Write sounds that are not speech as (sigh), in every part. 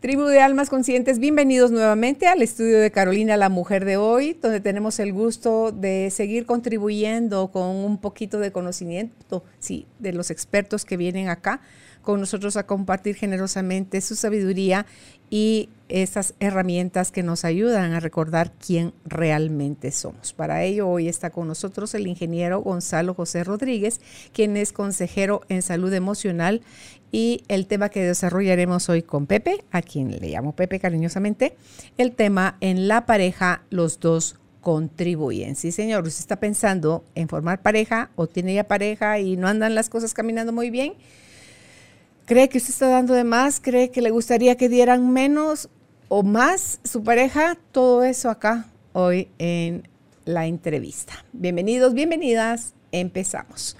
Tribu de Almas Conscientes, bienvenidos nuevamente al estudio de Carolina, la mujer de hoy, donde tenemos el gusto de seguir contribuyendo con un poquito de conocimiento, sí, de los expertos que vienen acá con nosotros a compartir generosamente su sabiduría y esas herramientas que nos ayudan a recordar quién realmente somos. Para ello, hoy está con nosotros el ingeniero Gonzalo José Rodríguez, quien es consejero en salud emocional y el tema que desarrollaremos hoy con Pepe, a quien le llamo Pepe cariñosamente, el tema en la pareja, los dos contribuyen. Sí, señor, usted está pensando en formar pareja o tiene ya pareja y no andan las cosas caminando muy bien. ¿Cree que usted está dando de más? ¿Cree que le gustaría que dieran menos o más su pareja? Todo eso acá hoy en la entrevista. Bienvenidos, bienvenidas. Empezamos.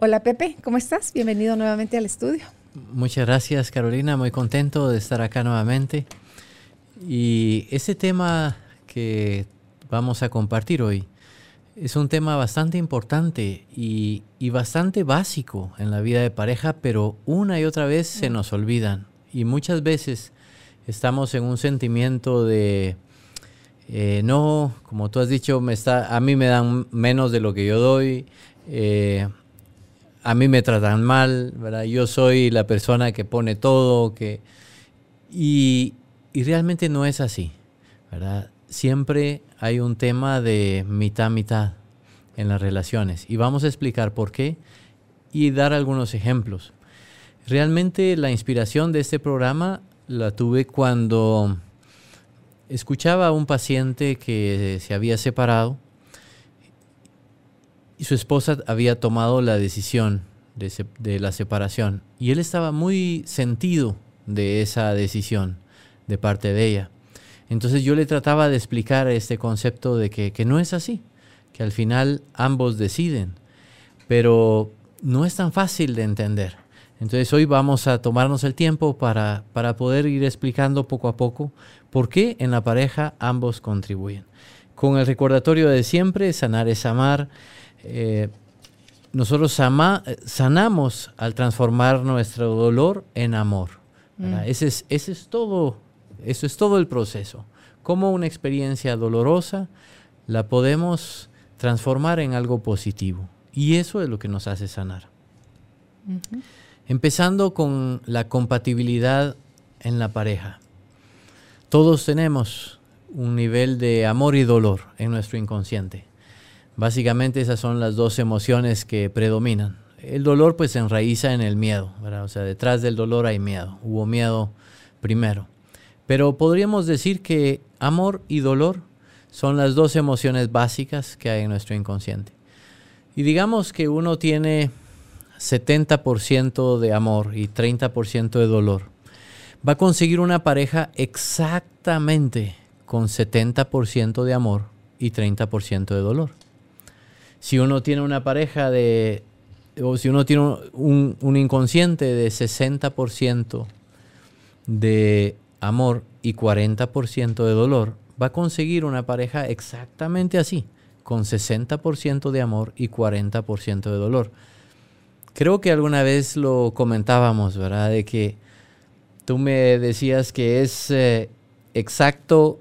Hola Pepe, ¿cómo estás? Bienvenido nuevamente al estudio. Muchas gracias Carolina, muy contento de estar acá nuevamente. Y ese tema que vamos a compartir hoy es un tema bastante importante y, bastante básico en la vida de pareja, pero una y otra vez se nos olvidan. Y muchas veces estamos en un sentimiento de, eh, no, como tú has dicho, me está, a mí me dan menos de lo que yo doy. Eh, a mí me tratan mal, ¿verdad? Yo soy la persona que pone todo, que... Y, realmente no es así, ¿verdad? Siempre hay un tema de mitad-mitad en las relaciones. Y vamos a explicar por qué y dar algunos ejemplos. Realmente la inspiración de este programa la tuve cuando escuchaba a un paciente que se había separado y su esposa había tomado la decisión de, la separación y él estaba muy sentido de esa decisión de parte de ella. Entonces yo le trataba de explicar este concepto de que, no es así, que al final ambos deciden, pero no es tan fácil de entender. Entonces hoy vamos a tomarnos el tiempo para, para poder ir explicando poco a poco por qué en la pareja ambos contribuyen. Con el recordatorio de siempre, sanar es amar, eh, nosotros sanamos al transformar nuestro dolor en amor. Mm. Ese, es, ese es todo, eso es todo el proceso. Como una experiencia dolorosa la podemos transformar en algo positivo. Y eso es lo que nos hace sanar. Empezando con la compatibilidad en la pareja. Todos tenemos un nivel de amor y dolor en nuestro inconsciente. Básicamente esas son las dos emociones que predominan. El dolor pues se enraiza en el miedo. O sea, detrás del dolor hay miedo. Hubo miedo primero. Pero podríamos decir que amor y dolor son las dos emociones básicas que hay en nuestro inconsciente. Y digamos que uno tiene 70% de amor y 30% de dolor. Va a conseguir una pareja exactamente con 70% de amor y 30% de dolor si uno tiene una pareja de, o si uno tiene un, inconsciente de 60% de amor y 40% de dolor, va a conseguir una pareja exactamente así, con 60% de amor y 40% de dolor. Creo que alguna vez lo comentábamos, ¿verdad? De que tú me decías que es eh, exacto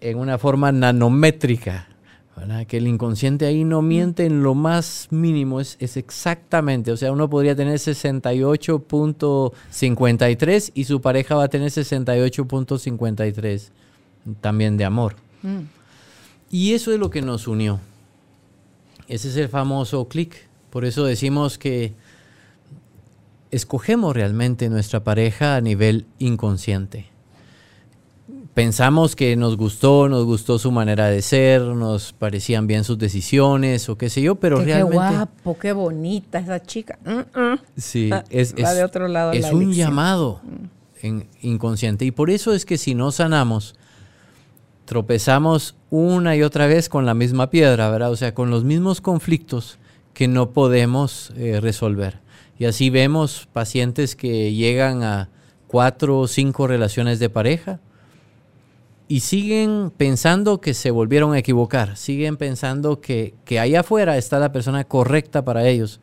en una forma nanométrica que el inconsciente ahí no miente en lo más mínimo, es, es exactamente, o sea, uno podría tener 68.53 y su pareja va a tener 68.53 también de amor. Mm. Y eso es lo que nos unió. Ese es el famoso clic. Por eso decimos que escogemos realmente nuestra pareja a nivel inconsciente pensamos que nos gustó, nos gustó su manera de ser, nos parecían bien sus decisiones o qué sé yo, pero realmente... Qué guapo, qué bonita esa chica. Sí, ah, es, de otro lado es un llamado mm. en, inconsciente y por eso es que si no sanamos, tropezamos una y otra vez con la misma piedra, ¿verdad? O sea, con los mismos conflictos que no podemos eh, resolver. Y así vemos pacientes que llegan a cuatro o cinco relaciones de pareja y siguen pensando que se volvieron a equivocar, siguen pensando que, que allá afuera está la persona correcta para ellos.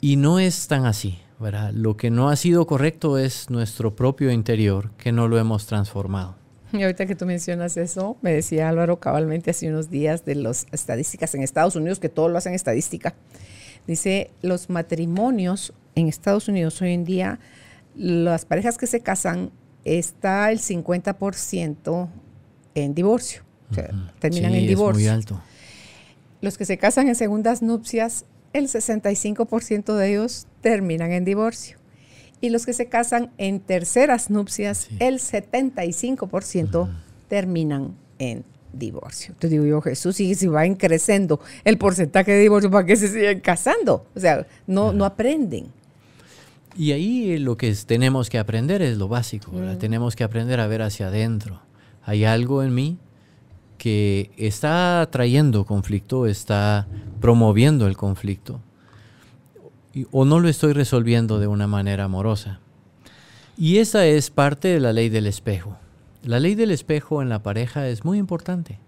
Y no es tan así. ¿verdad? Lo que no ha sido correcto es nuestro propio interior, que no lo hemos transformado. Y ahorita que tú mencionas eso, me decía Álvaro cabalmente hace unos días de las estadísticas en Estados Unidos, que todo lo hacen estadística. Dice, los matrimonios en Estados Unidos hoy en día, las parejas que se casan, está el 50% en divorcio. O sea, terminan en divorcio. Es muy alto. Los que se casan en segundas nupcias, el 65% de ellos terminan en divorcio. Y los que se casan en terceras nupcias, el 75% terminan en divorcio. Te digo yo, Jesús, y si va creciendo el porcentaje de divorcio, ¿para qué se siguen casando? O sea, no, no aprenden. Y ahí lo que tenemos que aprender es lo básico, Tenemos que aprender a ver hacia adentro. Hay algo en mí que está trayendo conflicto, está promoviendo el conflicto o no lo estoy resolviendo de una manera amorosa. Y esa es parte de la ley del espejo. La ley del espejo en la pareja es muy importante.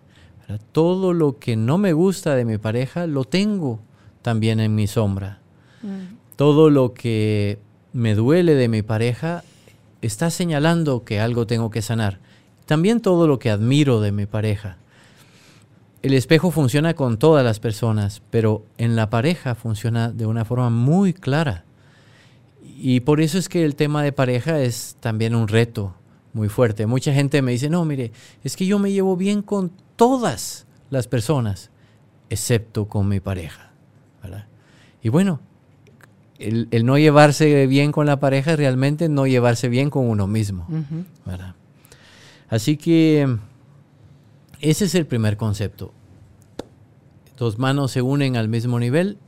Todo lo que no me gusta de mi pareja lo tengo también en mi sombra. Mm. Todo lo que me duele de mi pareja está señalando que algo tengo que sanar. También todo lo que admiro de mi pareja el espejo funciona con todas las personas, pero en la pareja funciona de una forma muy clara. Y por eso es que el tema de pareja es también un reto muy fuerte. Mucha gente me dice, no, mire, es que yo me llevo bien con todas las personas, excepto con mi pareja. Y bueno, el, no llevarse bien con la pareja es realmente no llevarse bien con uno mismo. Así que ese es el primer concepto. Dos manos se unen al mismo nivel,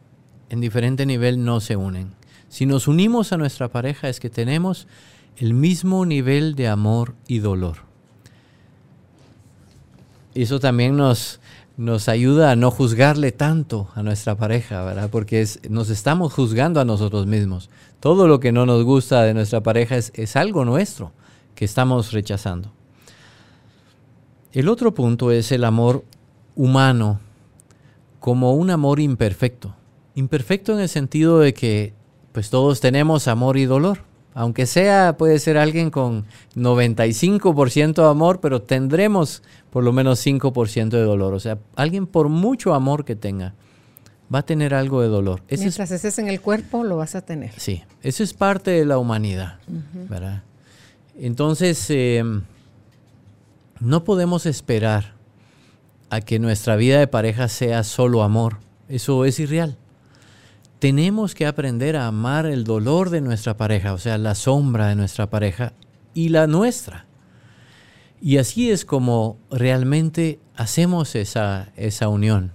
en diferente nivel no se unen. Si nos unimos a nuestra pareja es que tenemos el mismo nivel de amor y dolor. Eso también nos, nos ayuda a no juzgarle tanto a nuestra pareja, ¿verdad? Porque nos estamos juzgando a nosotros mismos. Todo lo que no nos gusta de nuestra pareja es, es algo nuestro que estamos rechazando. El otro punto es el amor humano como un amor imperfecto. Imperfecto en el sentido de que pues todos tenemos amor y dolor. Aunque sea, puede ser alguien con 95% de amor, pero tendremos por lo menos 5% de dolor. O sea, alguien por mucho amor que tenga, va a tener algo de dolor. Mientras estés en el cuerpo, lo vas a tener. Sí, eso es parte de la humanidad, ¿verdad? Entonces, em, no podemos esperar a que nuestra vida de pareja sea solo amor. Eso es irreal. Tenemos que aprender a amar el dolor de nuestra pareja, o sea, la sombra de nuestra pareja y la nuestra. Y así es como realmente hacemos esa, esa unión.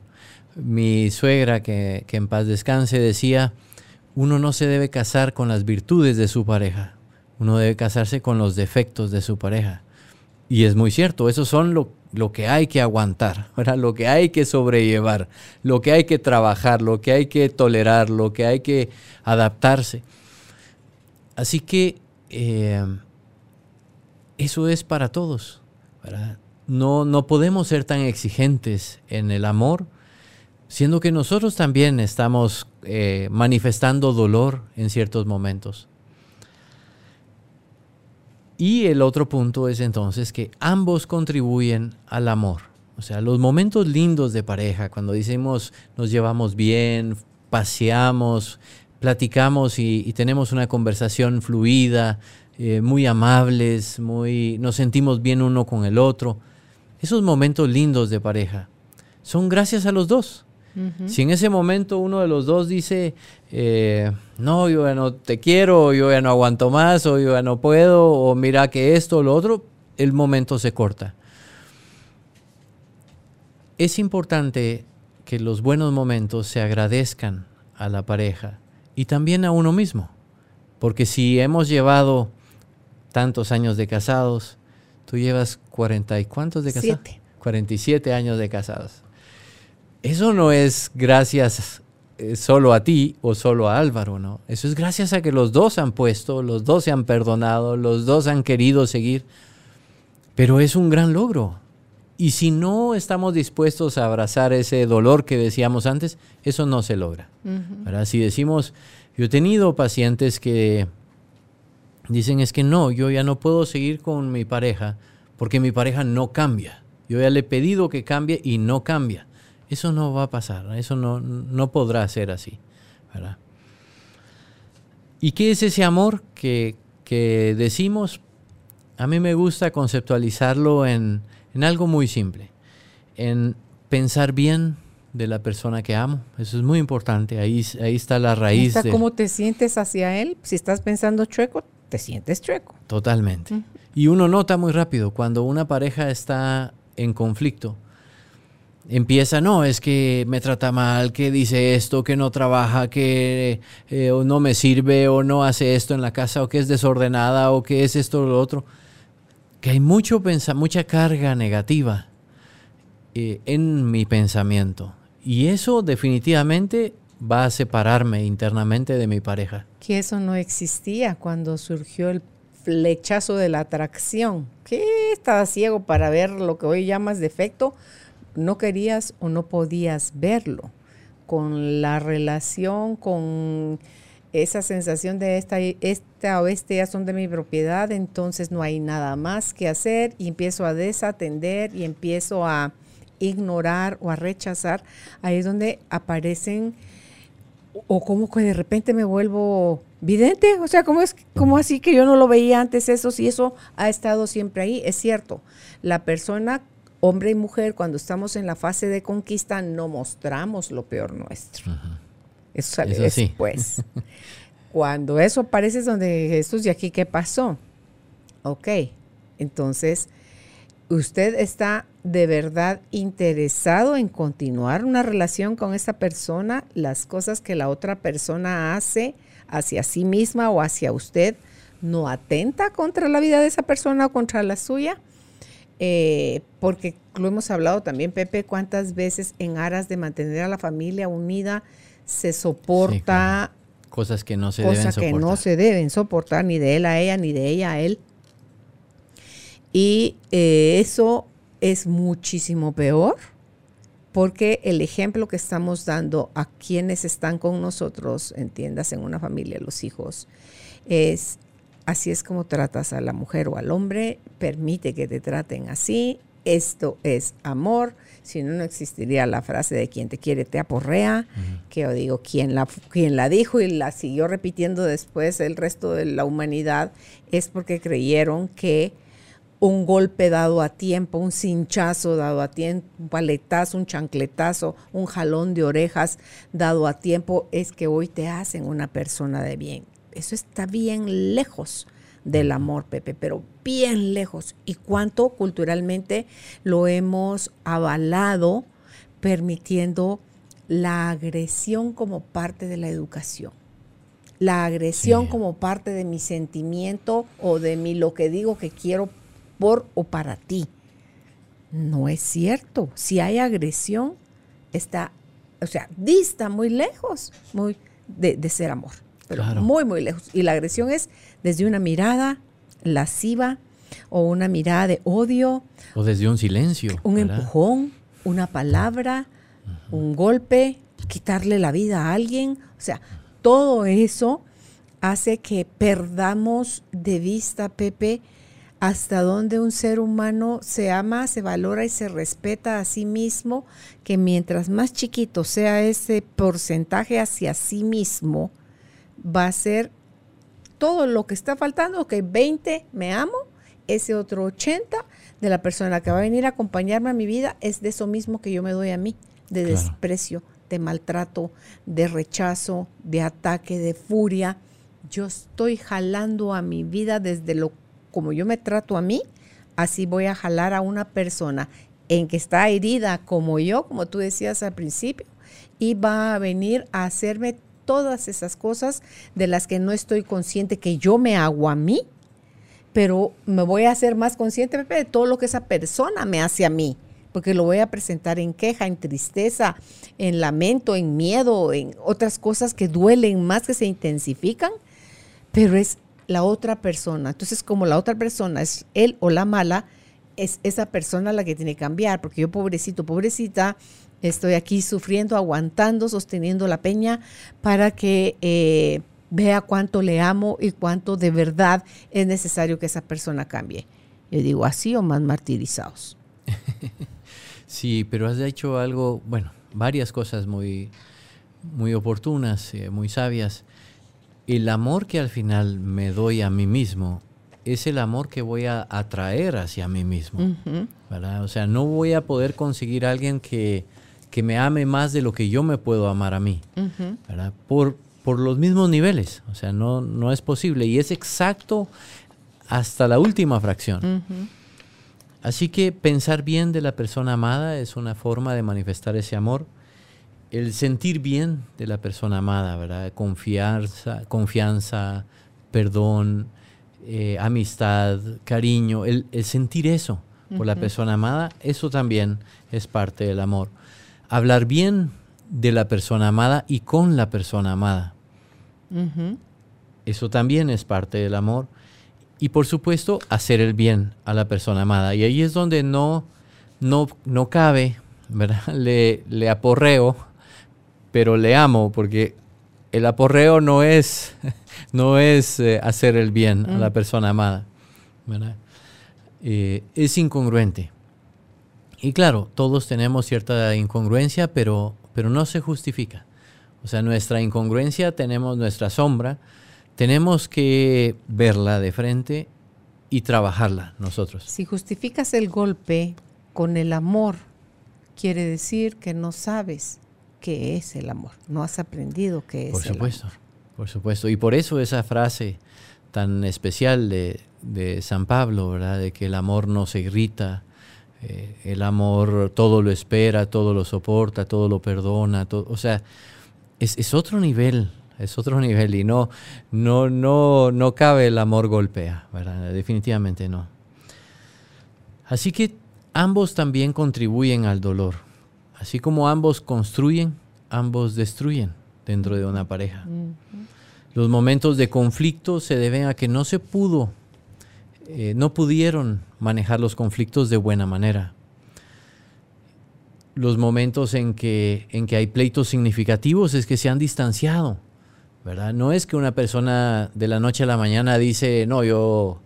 Mi suegra, que, en paz descanse, decía, uno no se debe casar con las virtudes de su pareja, uno debe casarse con los defectos de su pareja. Y es muy cierto, esos son lo, que hay que aguantar, (laughs) lo que hay que sobrellevar, lo que hay que trabajar, lo que hay que tolerar, lo que hay que adaptarse. Así que eh, eso es para todos. No, no podemos ser tan exigentes en el amor, siendo que nosotros también estamos eh, manifestando dolor en ciertos momentos. Y el otro punto es entonces que ambos contribuyen al amor. O sea, los momentos lindos de pareja, cuando decimos nos llevamos bien, paseamos, platicamos y, tenemos una conversación fluida, eh, muy amables, muy, nos sentimos bien uno con el otro. Esos momentos lindos de pareja son gracias a los dos. Si en ese momento uno de los dos dice, eh, no, yo ya no te quiero, yo ya no aguanto más, o yo ya no puedo, o mira que esto o lo otro, el momento se corta. Es importante que los buenos momentos se agradezcan a la pareja y también a uno mismo, porque si hemos llevado tantos años de casados, tú llevas 40 y cuántos de casados? 47 años de casados. Eso no es gracias eh, solo a ti o solo a Álvaro, ¿no? Eso es gracias a que los dos han puesto, los dos se han perdonado, los dos han querido seguir. Pero es un gran logro. Y si no estamos dispuestos a abrazar ese dolor que decíamos antes, eso no se logra. Si decimos, yo he tenido pacientes que dicen es que no, yo ya no puedo seguir con mi pareja porque mi pareja no cambia. Yo ya le he pedido que cambie y no cambia. Eso no va a pasar, eso no, no podrá ser así. ¿Y qué es ese amor que, que, decimos? A mí me gusta conceptualizarlo en, en algo muy simple, en pensar bien de la persona que amo. Eso es muy importante. Ahí, ahí está la raíz. Está cómo te sientes hacia él. Si estás pensando chueco, te sientes chueco. Totalmente. Y uno nota muy rápido cuando una pareja está en conflicto empieza, no, es que me trata mal, que dice esto, que no trabaja, que eh, no me sirve o no hace esto en la casa o que es desordenada o que es esto o lo otro. Que hay mucho mucha carga negativa eh, en mi pensamiento. Y eso definitivamente va a separarme internamente de mi pareja. Que eso no existía cuando surgió el flechazo de la atracción. ¿Qué? Estaba ciego para ver lo que hoy llamas defecto no querías o no podías verlo, con la relación, con esa sensación de esta, esta o este ya son de mi propiedad, entonces no hay nada más que hacer y empiezo a desatender y empiezo a ignorar o a rechazar, ahí es donde aparecen o como que de repente me vuelvo vidente, o sea, ¿cómo es como así que yo no lo veía antes eso si eso ha estado siempre ahí? Es cierto, la persona hombre y mujer, cuando estamos en la fase de conquista, no mostramos lo peor nuestro. Eso sale después. (laughs) cuando eso aparece es donde Jesús, ¿y aquí qué pasó? Ok, entonces, ¿usted está de verdad interesado en continuar una relación con esa persona? Las cosas que la otra persona hace hacia sí misma o hacia usted, ¿no atenta contra la vida de esa persona o contra la suya? Eh, porque lo hemos hablado también, Pepe, cuántas veces en aras de mantener a la familia unida se soporta cosas que no se deben soportar. que no se deben soportar ni de él a ella ni de ella a él. Y eh, eso es muchísimo peor porque el ejemplo que estamos dando a quienes están con nosotros, entiendas, en una familia, los hijos, es así es como tratas a la mujer o al hombre, permite que te traten así, esto es amor, si no, no existiría la frase de quien te quiere te aporrea, que yo digo, quien la, quien la dijo y la siguió repitiendo después el resto de la humanidad, es porque creyeron que un golpe dado a tiempo, un cinchazo dado a tiempo, un paletazo, un chancletazo, un jalón de orejas dado a tiempo, es que hoy te hacen una persona de bien. Eso está bien lejos del amor, Pepe, pero bien lejos. ¿Y cuánto culturalmente lo hemos avalado permitiendo la agresión como parte de la educación? La agresión como parte de mi sentimiento o de mi lo que digo que quiero por o para ti. No es cierto. Si hay agresión, está, o sea, dista muy lejos muy de ser amor pero muy, muy lejos. Y la agresión es desde una mirada lasciva o una mirada de odio. O desde un silencio. Un empujón, una palabra, un golpe, quitarle la vida a alguien. O sea, todo eso hace que perdamos de vista, Pepe, hasta donde un ser humano se ama, se valora y se respeta a sí mismo, que mientras más chiquito sea ese porcentaje hacia sí mismo, va a ser todo lo que está faltando, que 20 me amo, ese otro 80 de la persona que va a venir a acompañarme a mi vida es de eso mismo que yo me doy a mí, de desprecio, de maltrato, de rechazo, de ataque, de furia. Yo estoy jalando a mi vida desde lo como yo me trato a mí, así voy a jalar a una persona en que está herida como yo, como tú decías al principio, y va a venir a hacerme todas esas cosas de las que no estoy consciente que yo me hago a mí, pero me voy a hacer más consciente de todo lo que esa persona me hace a mí. porque lo voy a presentar en queja, en tristeza, en lamento, en miedo, en otras cosas que duelen más, que se intensifican, pero es la otra persona. Entonces, como la otra persona es él o la mala, es esa persona la que tiene que cambiar, porque yo pobrecito, pobrecita, estoy aquí sufriendo, aguantando, sosteniendo la peña para que eh, vea cuánto le amo y cuánto de verdad es necesario que esa persona cambie. Yo digo, así o más martirizados. (laughs) sí, pero has hecho algo, bueno, varias cosas muy, muy oportunas, eh, muy sabias. El amor que al final me doy a mí mismo es el amor que voy a atraer hacia mí mismo. O sea, no voy a poder conseguir a alguien que, que, me ame más de lo que yo me puedo amar a mí. Por, por los mismos niveles. O sea, no, no es posible. Y es exacto hasta la última fracción. Así que pensar bien de la persona amada es una forma de manifestar ese amor. El sentir bien de la persona amada, ¿verdad? Confianza, confianza perdón, eh, amistad, cariño, el, sentir eso por la persona amada, eso también es parte del amor. Hablar bien de la persona amada y con la persona amada. Eso también es parte del amor. Y por supuesto, hacer el bien a la persona amada. Y ahí es donde no, no, no cabe, ¿verdad? (laughs) Le, le aporreo, pero le amo, porque el aporreo no es, (laughs) no es eh, hacer el bien a la mm. persona amada. Eh, es incongruente. Y claro, todos tenemos cierta incongruencia, pero, pero no se justifica. O sea, nuestra incongruencia, tenemos nuestra sombra, tenemos que verla de frente y trabajarla nosotros. Si justificas el golpe con el amor, quiere decir que no sabes qué es el amor. No has aprendido qué es por supuesto, Por supuesto. Y por eso esa frase tan especial de, San Pablo, ¿verdad? De que el amor no se irrita, eh, el amor todo lo espera, todo lo soporta, todo lo perdona. Todo, o sea, es, otro nivel, es otro (laughs) nivel y no, no, no, no cabe el amor golpea, ¿verdad? Definitivamente no. Así que ambos también contribuyen al dolor. Así como ambos construyen, ambos destruyen dentro de una pareja. Los momentos de conflicto se deben a que no se pudo, eh, no pudieron manejar los conflictos de buena manera. Los momentos en que, en que hay pleitos significativos es que se han distanciado, ¿verdad? No es que una persona de la noche a la mañana dice, no, yo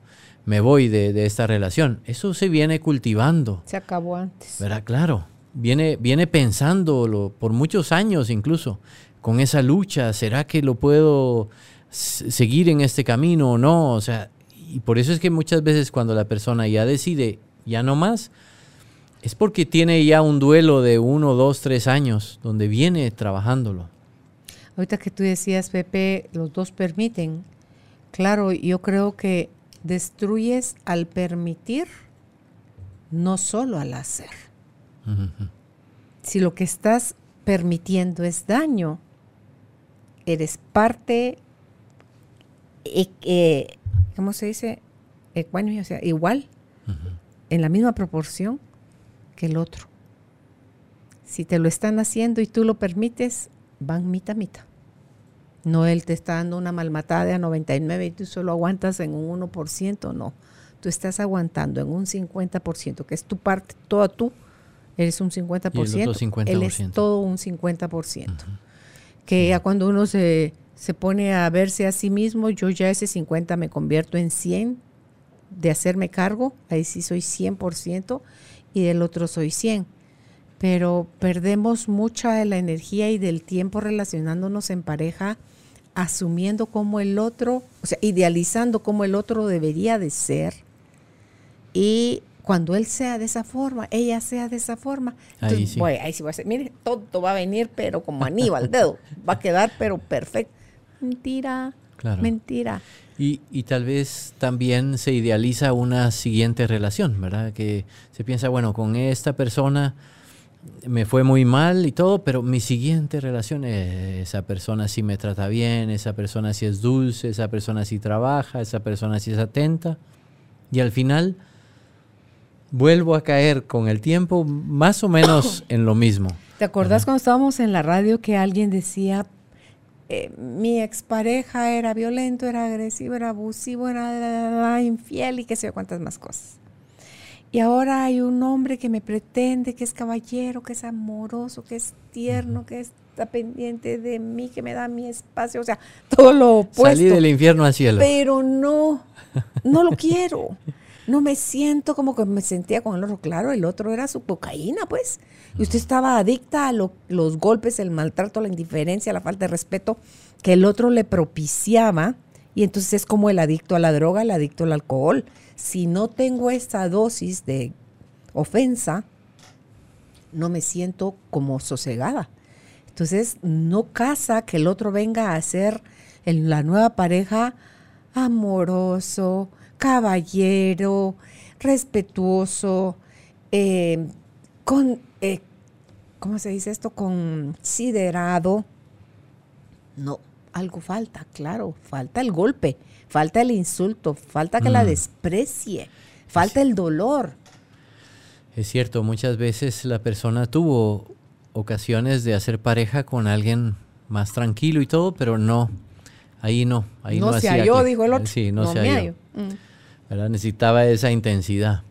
me voy de, de esta relación. Eso se viene cultivando. Se acabó antes. ¿Verdad? Claro viene, viene pensándolo por muchos años incluso, con esa lucha, ¿será que lo puedo seguir en este camino o no? O sea, y por eso es que muchas veces cuando la persona ya decide ya no más, es porque tiene ya un duelo de uno, dos, tres años donde viene trabajándolo. Ahorita que tú decías, Pepe, los dos permiten. Claro, yo creo que destruyes al permitir, no solo al hacer. Si lo que estás permitiendo es daño, eres parte, eh, eh, ¿cómo se dice? o sea, igual, en la misma proporción que el otro. Si te lo están haciendo y tú lo permites, van mitad mitad. No él te está dando una malmatada de a 99 y tú solo aguantas en un 1%, no. Tú estás aguantando en un 50%, que es tu parte, toda tú, Eres un 50%, él es todo un 50%. Que ya cuando uno se, se pone a verse a sí mismo, yo ya ese 50 me convierto en 100 de hacerme cargo, ahí sí soy 100% y del otro soy 100. Pero perdemos mucha de la energía y del tiempo relacionándonos en pareja, asumiendo como el otro, o sea, idealizando como el otro debería de ser y cuando él sea de esa forma, ella sea de esa forma, ahí sí. ahí sí va a ser, mire, todo va a venir, pero como Aníbal, dedo, va a quedar, pero perfecto. Mentira, mentira. Y, y, tal vez también se idealiza una siguiente relación, ¿verdad? Que se piensa, bueno, con esta persona me fue muy mal y todo, pero mi siguiente relación, es esa persona sí me trata bien, esa persona sí es dulce, esa persona sí trabaja, esa persona sí es atenta. Y al final vuelvo a caer con el tiempo más o menos (coughs) en lo mismo. ¿Te acordás cuando estábamos en la radio que alguien decía, eh, mi expareja era violento, era agresivo, era abusivo, era infiel y qué sé yo cuántas más cosas? Y ahora hay un hombre que me pretende, que es caballero, que es amoroso, que es tierno, que está pendiente de mí, que me da mi espacio, o sea, todo lo opuesto. Salí del infierno al cielo. Pero no, no lo quiero. (laughs) No me siento como que me sentía con el otro. Claro, el otro era su cocaína, pues. Y usted estaba adicta a los golpes, el maltrato, la indiferencia, la falta de respeto que el otro le propiciaba. Y entonces es como el adicto a la droga, el adicto al alcohol si no tengo esta dosis de ofensa, no me siento como sosegada. Entonces, no casa que el otro venga a ser en la nueva pareja amoroso, caballero, respetuoso, eh, con, eh, ¿cómo se dice esto? Considerado. No, algo falta, claro, falta el golpe falta el insulto, falta que la mm. desprecie, falta el dolor. Es cierto, muchas veces la persona tuvo ocasiones de hacer pareja con alguien más tranquilo y todo, pero no, ahí no, ahí no, no se halló, dijo el otro. Sí, no, se halló. Mm. Necesitaba esa intensidad.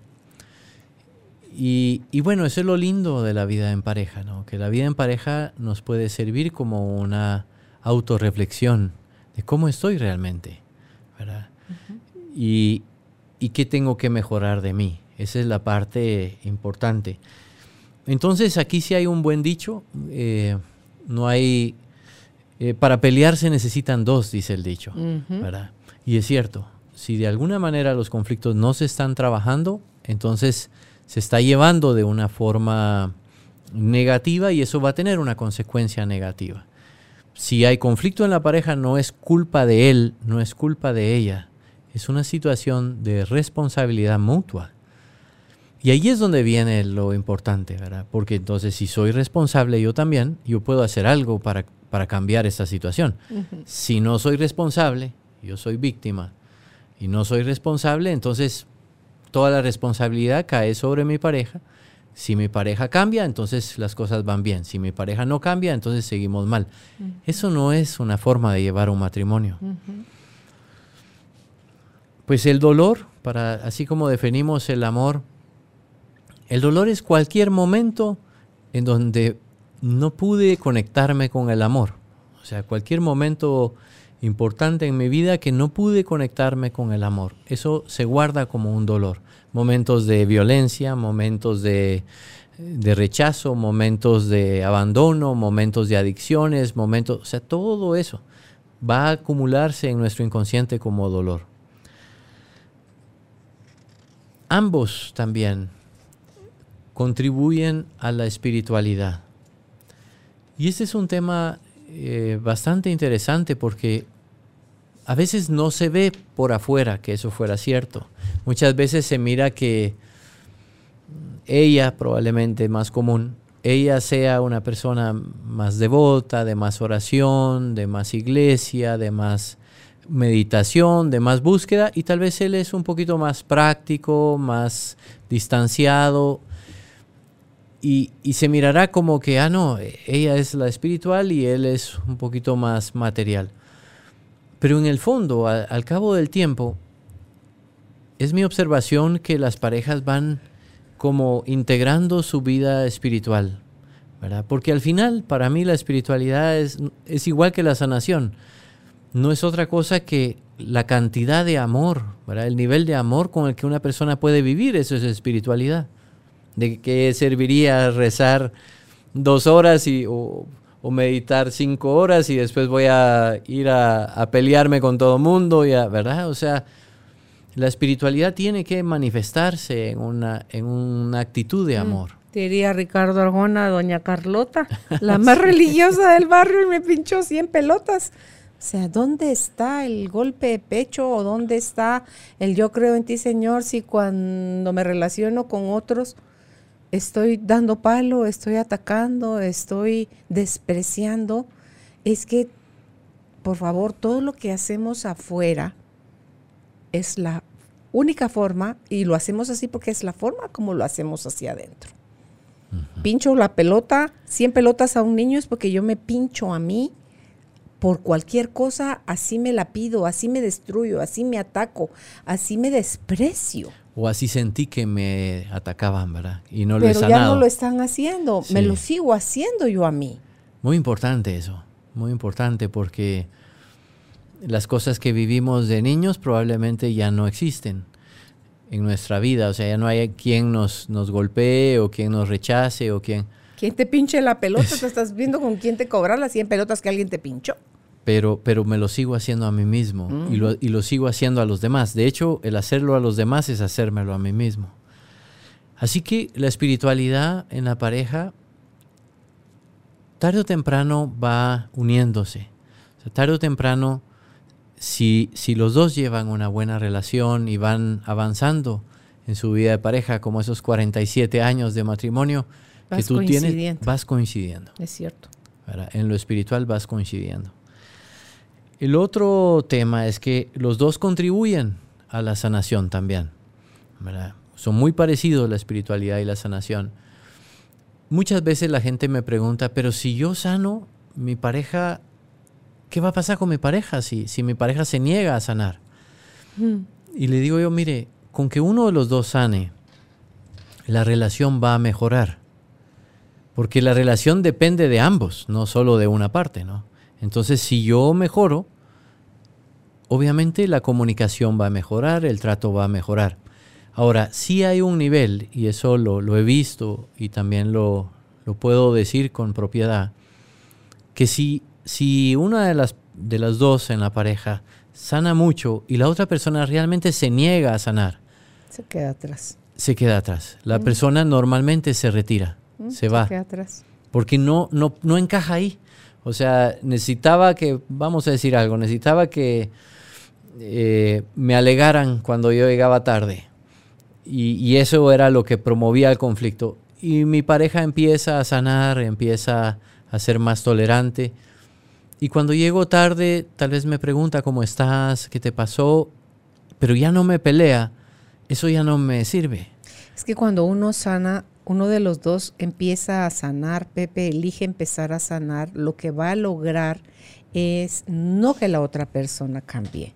Y, y, bueno, eso es lo lindo de la vida en pareja, ¿no? Que la vida en pareja nos puede servir como una autorreflexión de cómo estoy realmente y, qué tengo que mejorar de mí. Esa es la parte importante. Entonces aquí sí hay un buen dicho. Eh, no hay... Eh, para pelear se necesitan dos, dice el dicho. Y es cierto. Si de alguna manera los conflictos no se están trabajando, entonces se está llevando de una forma negativa y eso va a tener una consecuencia negativa. Si hay conflicto en la pareja, no es culpa de él, no es culpa de ella, es una situación de responsabilidad mutua. Y ahí es donde viene lo importante, ¿verdad? Porque entonces si soy responsable yo también, yo puedo hacer algo para, para cambiar esta situación. Si no soy responsable, yo soy víctima y no soy responsable, entonces toda la responsabilidad cae sobre mi pareja. Si mi pareja cambia, entonces las cosas van bien. Si mi pareja no cambia, entonces seguimos mal. Eso no es una forma de llevar un matrimonio. Pues el dolor, para, así como definimos el amor, el dolor es cualquier momento en donde no pude conectarme con el amor. O sea, cualquier momento importante en mi vida que no pude conectarme con el amor. Eso se guarda como un dolor. Momentos de violencia, momentos de, de rechazo, momentos de abandono, momentos de adicciones, momentos, o sea, todo eso va a acumularse en nuestro inconsciente como dolor ambos también contribuyen a la espiritualidad. Y este es un tema eh, bastante interesante porque a veces no se ve por afuera que eso fuera cierto. Muchas veces se mira que ella, probablemente más común, ella sea una persona más devota, de más oración, de más iglesia, de más meditación, de más búsqueda y tal vez él es un poquito más práctico, más distanciado y, se mirará como que, ah, no, ella es la espiritual y él es un poquito más material. Pero en el fondo, al cabo del tiempo, es mi observación que las parejas van como integrando su vida espiritual. Porque al final, para mí, la espiritualidad es, es igual que la sanación no es otra cosa que la cantidad de amor, el nivel de amor con el que una persona puede vivir, eso es espiritualidad. ¿De qué serviría rezar dos horas y, o, meditar cinco horas y después voy a ir a, pelearme con todo mundo? Y ¿Verdad? O sea, la espiritualidad tiene que manifestarse en una, en una actitud de mm, amor. diría Ricardo Argona, doña Carlota, (laughs) la más religiosa del barrio y me pinchó 100 pelotas. O sea, ¿dónde está el golpe de pecho o dónde está el yo creo en ti, Señor, si cuando me relaciono con otros estoy dando palo, estoy atacando, estoy despreciando? Es que, por favor, todo lo que hacemos afuera es la única forma, y lo hacemos así porque es la forma como lo hacemos hacia adentro. Pincho la pelota, 100 pelotas a un niño es porque yo me pincho a mí por cualquier cosa, así me la pido, así me destruyo, así me ataco, así me desprecio. O así sentí que me atacaban, ¿verdad? Y no lo he sanado. ya no lo están haciendo, me lo sigo haciendo yo a mí. Muy importante eso, muy importante porque las cosas que vivimos de niños probablemente ya no existen en nuestra vida. O sea, ya no hay quien nos, nos golpee o quien nos rechace o quien... Quien te pinche la pelota, (laughs) te estás viendo con quién te cobrar las 100 pelotas que alguien te pinchó. Pero, pero me lo sigo haciendo a mí mismo y, lo, y lo sigo haciendo a los demás. De hecho, el hacerlo a los demás es hacérmelo a mí mismo. Así que la espiritualidad en la pareja, tarde o temprano va uniéndose. O sea, tarde o temprano si, si los dos llevan una buena relación y van avanzando en su vida de pareja, como esos 47 años de matrimonio que tú tienes, vas coincidiendo. Es cierto. En lo espiritual vas coincidiendo. El otro tema es que los dos contribuyen a la sanación también. Son muy parecidos la espiritualidad y la sanación. Muchas veces la gente me pregunta, pero si yo sano, mi pareja ¿qué va a pasar con mi pareja si, si mi pareja se niega a sanar? Mm. Y le digo yo, mire, con que uno de los dos sane, la relación va a mejorar. Porque la relación depende de ambos, no solo de una parte, ¿no? Entonces, si yo mejoro, obviamente la comunicación va a mejorar, el trato va a mejorar. Ahora, sí hay un nivel, y eso lo, lo he visto y también lo, lo puedo decir con propiedad, que si si una de las, de las dos en la pareja sana mucho y la otra persona realmente se niega a sanar, se queda atrás. Se queda atrás. La mm. persona normalmente se retira, mm, se, va. Queda atrás. Porque no, no, no encaja ahí. O sea, necesitaba que, vamos a decir algo, necesitaba que eh, me alegaran cuando yo llegaba tarde. Y, y, eso era lo que promovía el conflicto. Y mi pareja empieza a sanar, empieza a ser más tolerante. Y cuando llego tarde, tal vez me pregunta cómo estás, qué te pasó, pero ya no me pelea. Eso ya no me sirve. Es que cuando uno sana, uno de los dos empieza a sanar, Pepe elige empezar a sanar, lo que va a lograr es no que la otra persona cambie.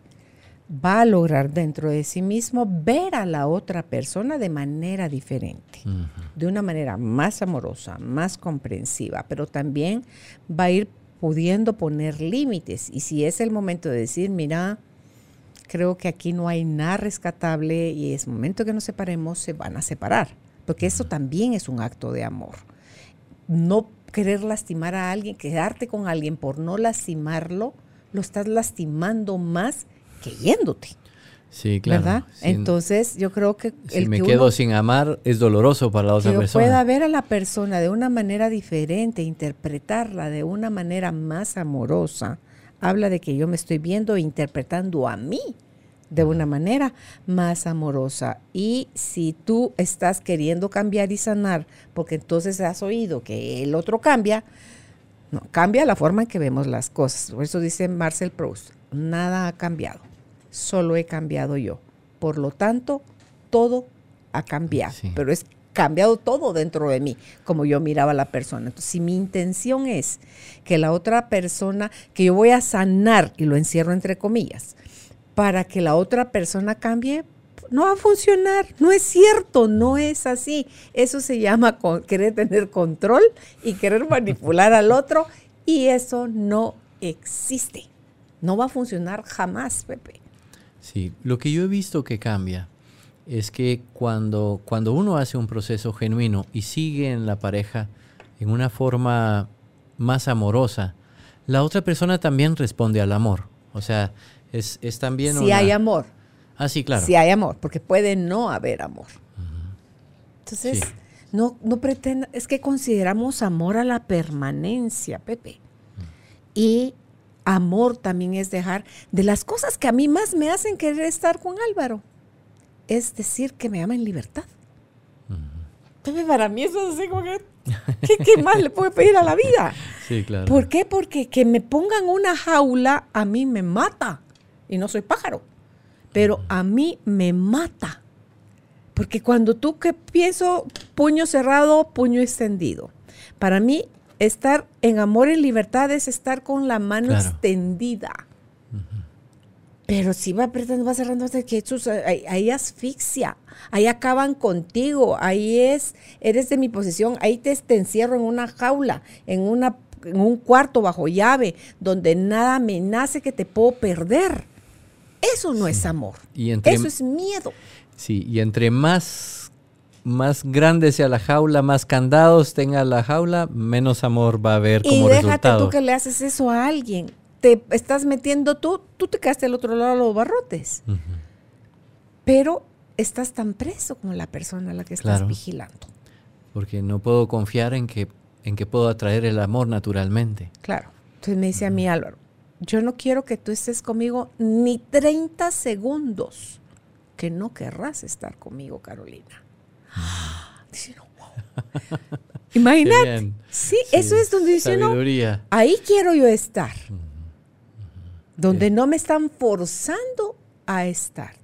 Va a lograr dentro de sí mismo ver a la otra persona de manera diferente, de una manera más amorosa, más comprensiva, pero también va a ir pudiendo poner límites. Y si es el momento de decir, mira, creo que aquí no hay nada rescatable y es momento que nos separemos, se van a separar. Porque eso también es un acto de amor. No querer lastimar a alguien, quedarte con alguien por no lastimarlo, lo estás lastimando más que yéndote. Sí, claro. ¿Verdad? Entonces, yo creo que... Si el me quedo sin amar, es doloroso para la otra que persona. pueda ver a la persona de una manera diferente, interpretarla de una manera más amorosa, habla de que yo me estoy viendo e interpretando a mí de una manera más amorosa. Y si tú estás queriendo cambiar y sanar, porque entonces has oído que el otro cambia, no, cambia la forma en que vemos las cosas. Por eso dice Marcel Proust, nada ha cambiado solo he cambiado yo. Por lo tanto, todo ha cambiado, pero es cambiado todo dentro de mí, como yo miraba a la persona. Entonces, si mi intención es que la otra persona, que yo voy a sanar, y lo encierro entre comillas, para que la otra persona cambie, no va a funcionar, no es cierto, no es así. Eso se llama querer tener control y querer manipular al otro, y eso no existe. No va a funcionar jamás, Pepe. Sí, lo que yo he visto que cambia es que cuando, cuando uno hace un proceso genuino y sigue en la pareja en una forma más amorosa, la otra persona también responde al amor. O sea, es, es también... Si hay amor. Ah, sí, claro. Si hay amor, porque puede no haber amor. Entonces, no, no pretenda, es que consideramos amor a la permanencia, Pepe. Y Amor también es dejar de las cosas que a mí más me hacen querer estar con Álvaro. Es decir, que me ama en libertad. para mí eso es así como que, ¿qué, más le puedo pedir a la vida? (laughs) Sí, claro. ¿Por qué? Porque que me pongan una jaula a mí me mata y no soy pájaro. pero a mí me mata. Porque cuando tú que pienso puño cerrado, puño extendido. Para mí, estar en amor y libertad es estar con la mano extendida. Pero si va apretando, va cerrando hasta que ahí, asfixia, ahí acaban contigo, ahí es, eres de mi posición, ahí te, encierro en una jaula, en, una, en un cuarto bajo llave, donde nada me nace que te puedo perder. Eso no es amor. Y Eso es miedo. Sí, y entre más, más grande sea la jaula, más candados tenga la jaula, menos amor va a haber como resultado. Y déjate tú que le haces eso a alguien te estás metiendo tú, tú te quedaste al otro lado de los barrotes. Pero estás tan preso como la persona a la que estás vigilando. Porque no puedo confiar en que, en que puedo atraer el amor naturalmente. Claro. Entonces me dice a mí Álvaro, yo no quiero que tú estés conmigo ni 30 segundos que no querrás estar conmigo, Carolina. (gasps) Dice, no, (laughs) Imagínate. Sí, eso es donde dice, no, ahí quiero yo estar donde no me están forzando a estar,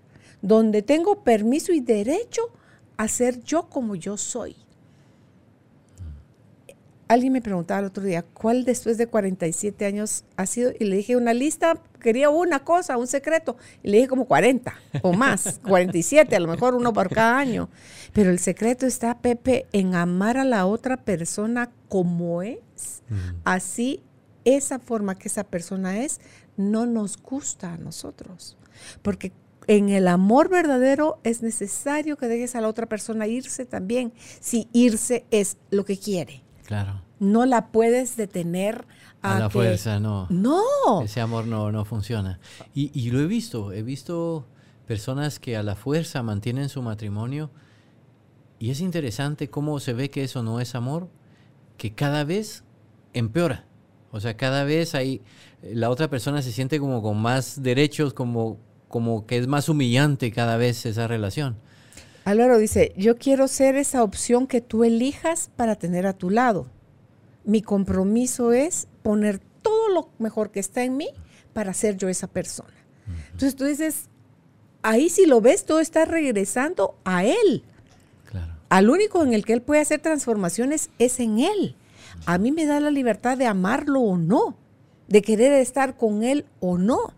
donde tengo permiso y derecho a ser yo como yo soy. Alguien me preguntaba el otro día, ¿cuál después de 47 años ha sido? Y le dije una lista, quería una cosa, un secreto. Y le dije como 40 o más, (laughs) 47, a lo mejor uno por cada año. Pero el secreto está, Pepe, en amar a la otra persona como es. Así, esa forma que esa persona es, no nos gusta a nosotros. Porque en el amor verdadero es necesario que dejes a la otra persona irse también, si irse es lo que quiere. Claro. No la puedes detener a, la fuerza, no. No. Ese amor no, no funciona. Y, y, lo he visto, he visto personas que a la fuerza mantienen su matrimonio y es interesante cómo se ve que eso no es amor, que cada vez empeora. O sea, cada vez hay, la otra persona se siente como con más derechos, como, como que es más humillante cada vez esa relación. Álvaro dice, yo quiero ser esa opción que tú elijas para tener a tu lado. Mi compromiso es poner todo lo mejor que está en mí para ser yo esa persona. Entonces tú dices, ahí si lo ves, todo está regresando a él. Claro. Al único en el que él puede hacer transformaciones es en él a mí me da la libertad de amarlo o no, de querer estar con él o no.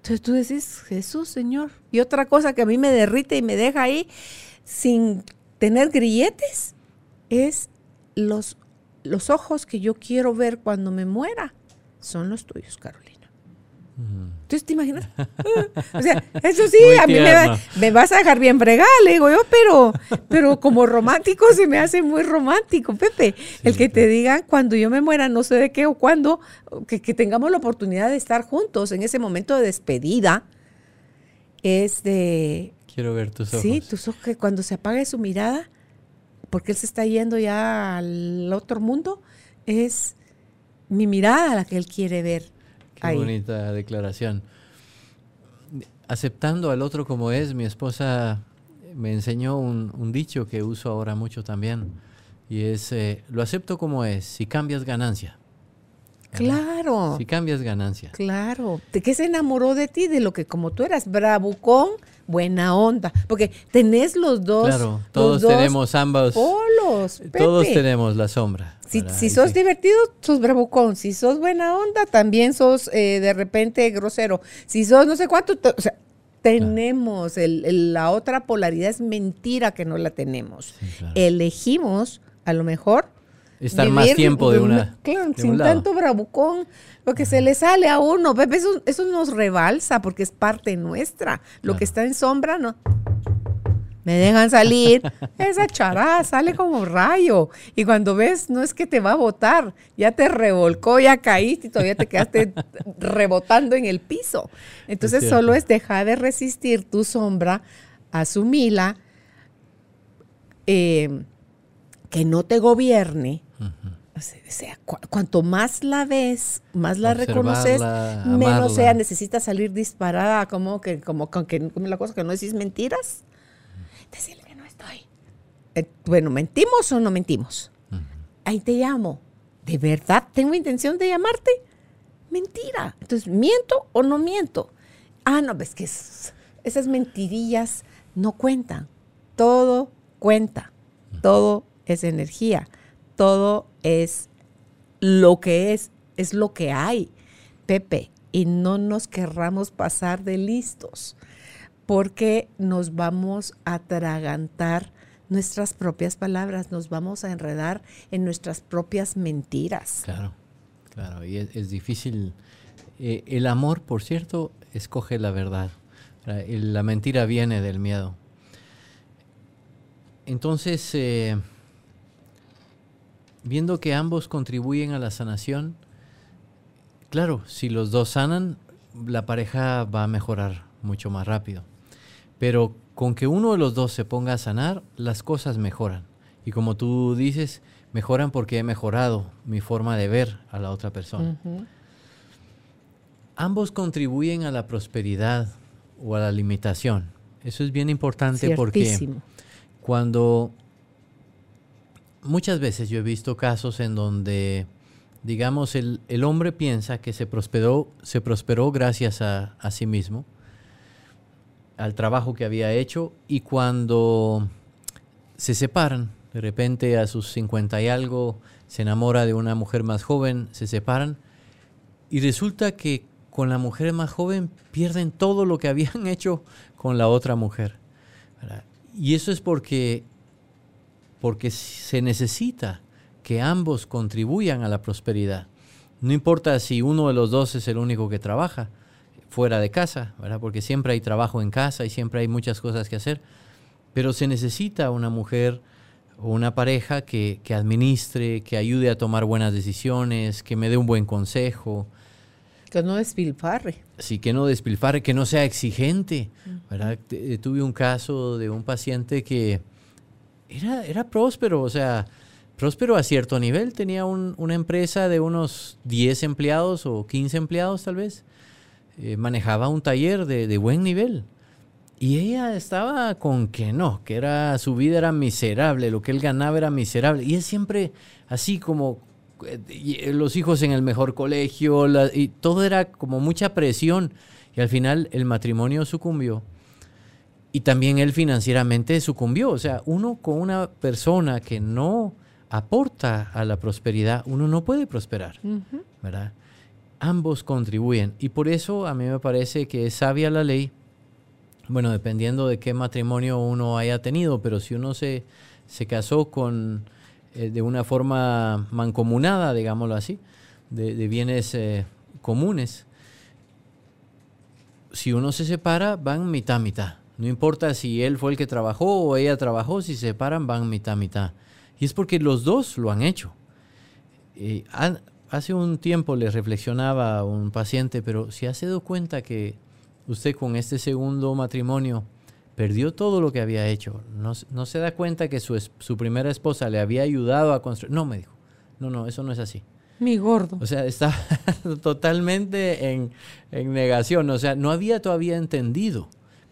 Entonces tú decís, Jesús, Señor. Y otra cosa que a mí me derrite y me deja ahí sin tener grilletes es los, los ojos que yo quiero ver cuando me muera. Son los tuyos, Carolina. Entonces, ¿te imaginas? (laughs) o sea, eso sí, a mí me, vas a dejar bien bregada, le digo yo, pero, pero como romántico se me hace muy romántico, Pepe. el que te digan cuando yo me muera, no sé de qué o cuándo, que, tengamos la oportunidad de estar juntos en ese momento de despedida, es de... Quiero ver tus ojos. Sí, tus ojos, que cuando se apague su mirada, porque él se está yendo ya al otro mundo, es mi mirada la que él quiere ver Qué bonita declaración. Aceptando al otro como es, mi esposa me enseñó un, dicho que uso ahora mucho también, y es, eh, lo acepto como es, si cambias ganancia. Claro. Si cambias ganancia. Claro. ¿De qué se enamoró de ti? De lo que como tú eras, bravucón, buena onda. Porque tenés los dos. Claro, todos tenemos ambos. Polos. Todos tenemos la sombra. Si, sos divertido, sos bravucón. Si sos buena onda, también sos eh, de repente grosero. Si sos no sé cuánto, o sea, tenemos la otra polaridad es mentira que no la tenemos. Elegimos a lo mejor estar más tiempo de una claro, sin tanto bravucón lo que se le sale a uno Pepe eso, eso nos rebalsa porque es parte nuestra lo que está en sombra no me dejan salir, (laughs) esa chará sale como rayo. Y cuando ves, no es que te va a botar, ya te revolcó, ya caíste y todavía te quedaste (laughs) rebotando en el piso. Entonces solo es dejar de resistir tu sombra, asumila, eh, que no te gobierne. O sea, cuanto más la ves, más la reconoces, menos sea, necesitas salir disparada, como que, como, como, que, como la cosa que no decís mentiras decirle que no estoy. Eh, bueno, ¿mentimos o no mentimos? Ahí te llamo. ¿De verdad tengo intención de llamarte? Mentira. Entonces, ¿miento o no miento? Ah, no, ves que es, esas mentirillas no cuentan. Todo cuenta. Todo es energía. Todo es lo que es, es lo que hay. Pepe, y no nos querramos pasar de listos, porque nos vamos a atragantar nuestras propias palabras, nos vamos a enredar en nuestras propias mentiras. Claro, claro, y es, difícil. Eh, el amor, por cierto, escoge la verdad. La mentira viene del miedo. Entonces, eh, viendo que ambos contribuyen a la sanación, claro, si los dos sanan, la pareja va a mejorar mucho más rápido. Pero con que uno de los dos se ponga a sanar, las cosas mejoran. Y como tú dices, mejoran porque he mejorado mi forma de ver a la otra persona. Ambos contribuyen a la prosperidad o a la limitación. Eso es bien importante porque cuando muchas veces yo he visto casos en donde, digamos, el, hombre piensa que se prosperó, se prosperó gracias a, a sí mismo, al trabajo que había hecho, y cuando se separan, de repente a sus 50 y algo, se enamora de una mujer más joven, se separan, y resulta que con la mujer más joven pierden todo lo que habían (laughs) hecho con la otra mujer. Y eso es porque porque se necesita que ambos contribuyan a la prosperidad. No importa si uno de los dos es el único que trabaja fuera de casa, ¿verdad? porque siempre hay trabajo en casa y siempre hay muchas cosas que hacer, pero se necesita una mujer o una pareja que, administre, que ayude a tomar buenas decisiones, que me dé un buen consejo. Que no despilfarre. Sí, que no despilfarre, que no sea exigente. ¿verdad? Tuve un caso de un paciente que era, era próspero, o sea, próspero a cierto nivel. Tenía una empresa de unos 10 empleados o 15 empleados tal vez. Eh, manejaba un taller de, buen nivel. Y ella estaba con que no, que era su vida era miserable, lo que él ganaba era miserable. Y es siempre así como eh, los hijos en el mejor colegio, y todo era como mucha presión. Y al final el matrimonio sucumbió y también él financieramente sucumbió. O sea, uno con una persona que no aporta a la prosperidad, uno no puede prosperar, ¿verdad? Ambos contribuyen y por eso a mí me parece que es sabia la ley, bueno, dependiendo de qué matrimonio uno haya tenido, pero si uno se, se casó con, eh, de una forma mancomunada, digámoslo así, de, bienes eh, comunes, si uno se separa, van mitad mitad. No importa si él fue el que trabajó o ella trabajó, si se separan van mitad mitad. Y es porque los dos lo han hecho. Eh, hace un tiempo le reflexionaba a un paciente, pero si ha dado cuenta que usted con este segundo matrimonio perdió todo lo que había hecho, no, se da cuenta que su, su primera esposa le había ayudado a construir. No, me dijo, no, no, eso no es así. Mi gordo. O sea, está (laughs) totalmente en, en negación. O sea, no había todavía entendido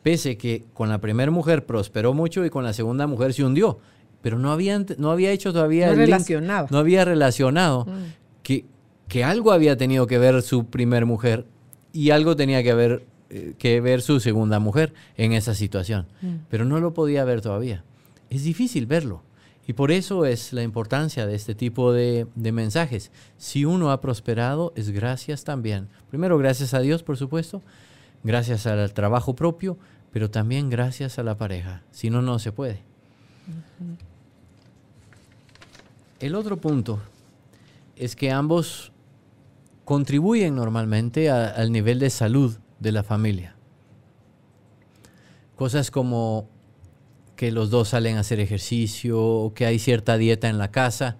pese que con la primera mujer prosperó mucho y con la segunda mujer se hundió. Pero no había, no había hecho todavía... No relacionado. no había relacionado mm. que, que algo había tenido que ver su primer mujer y algo tenía que ver, eh, que ver su segunda mujer en esa situación. Mm. Pero no lo podía ver todavía. Es difícil verlo. Y por eso es la importancia de este tipo de, de, mensajes. Si uno ha prosperado, es gracias también. Primero, gracias a Dios, por supuesto. Gracias al trabajo propio, pero también gracias a la pareja. Si no, no se puede. El otro punto es que ambos contribuyen normalmente al nivel de salud de la familia. Cosas como que los dos salen a hacer ejercicio o que hay cierta dieta en la casa.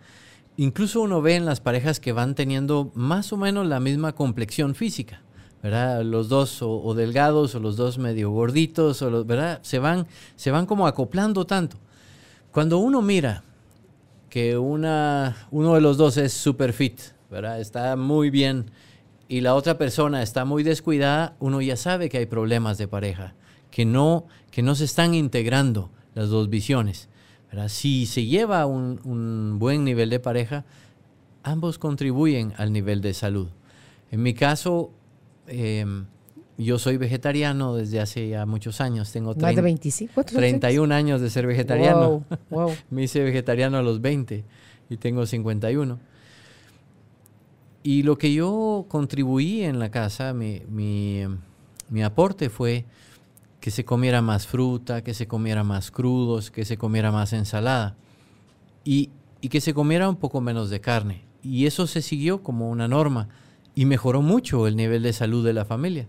Incluso uno ve en las parejas que van teniendo más o menos la misma complexión física. ¿Verdad? Los dos o, delgados o los dos medio gorditos, o ¿verdad? Se van, se van como acoplando tanto. Cuando uno mira que una, uno de los dos es super fit, ¿verdad? Está muy bien y la otra persona está muy descuidada, uno ya sabe que hay problemas de pareja, que no, que no se están integrando las dos visiones. ¿verdad? Si se lleva un buen nivel de pareja, ambos contribuyen al nivel de salud. En mi caso, Em, yo soy vegetariano desde hace ya muchos años. Tengo Más de 25. 31 años de ser vegetariano. (laughs) Me hice vegetariano a los 20 y tengo 51. Y lo que yo contribuí en la casa, mi, mi, aporte fue que se comiera más fruta, que se comiera más crudos, que se comiera más ensalada y, y que se comiera un poco menos de carne. Y eso se siguió como una norma y mejoró mucho el nivel de salud de la familia.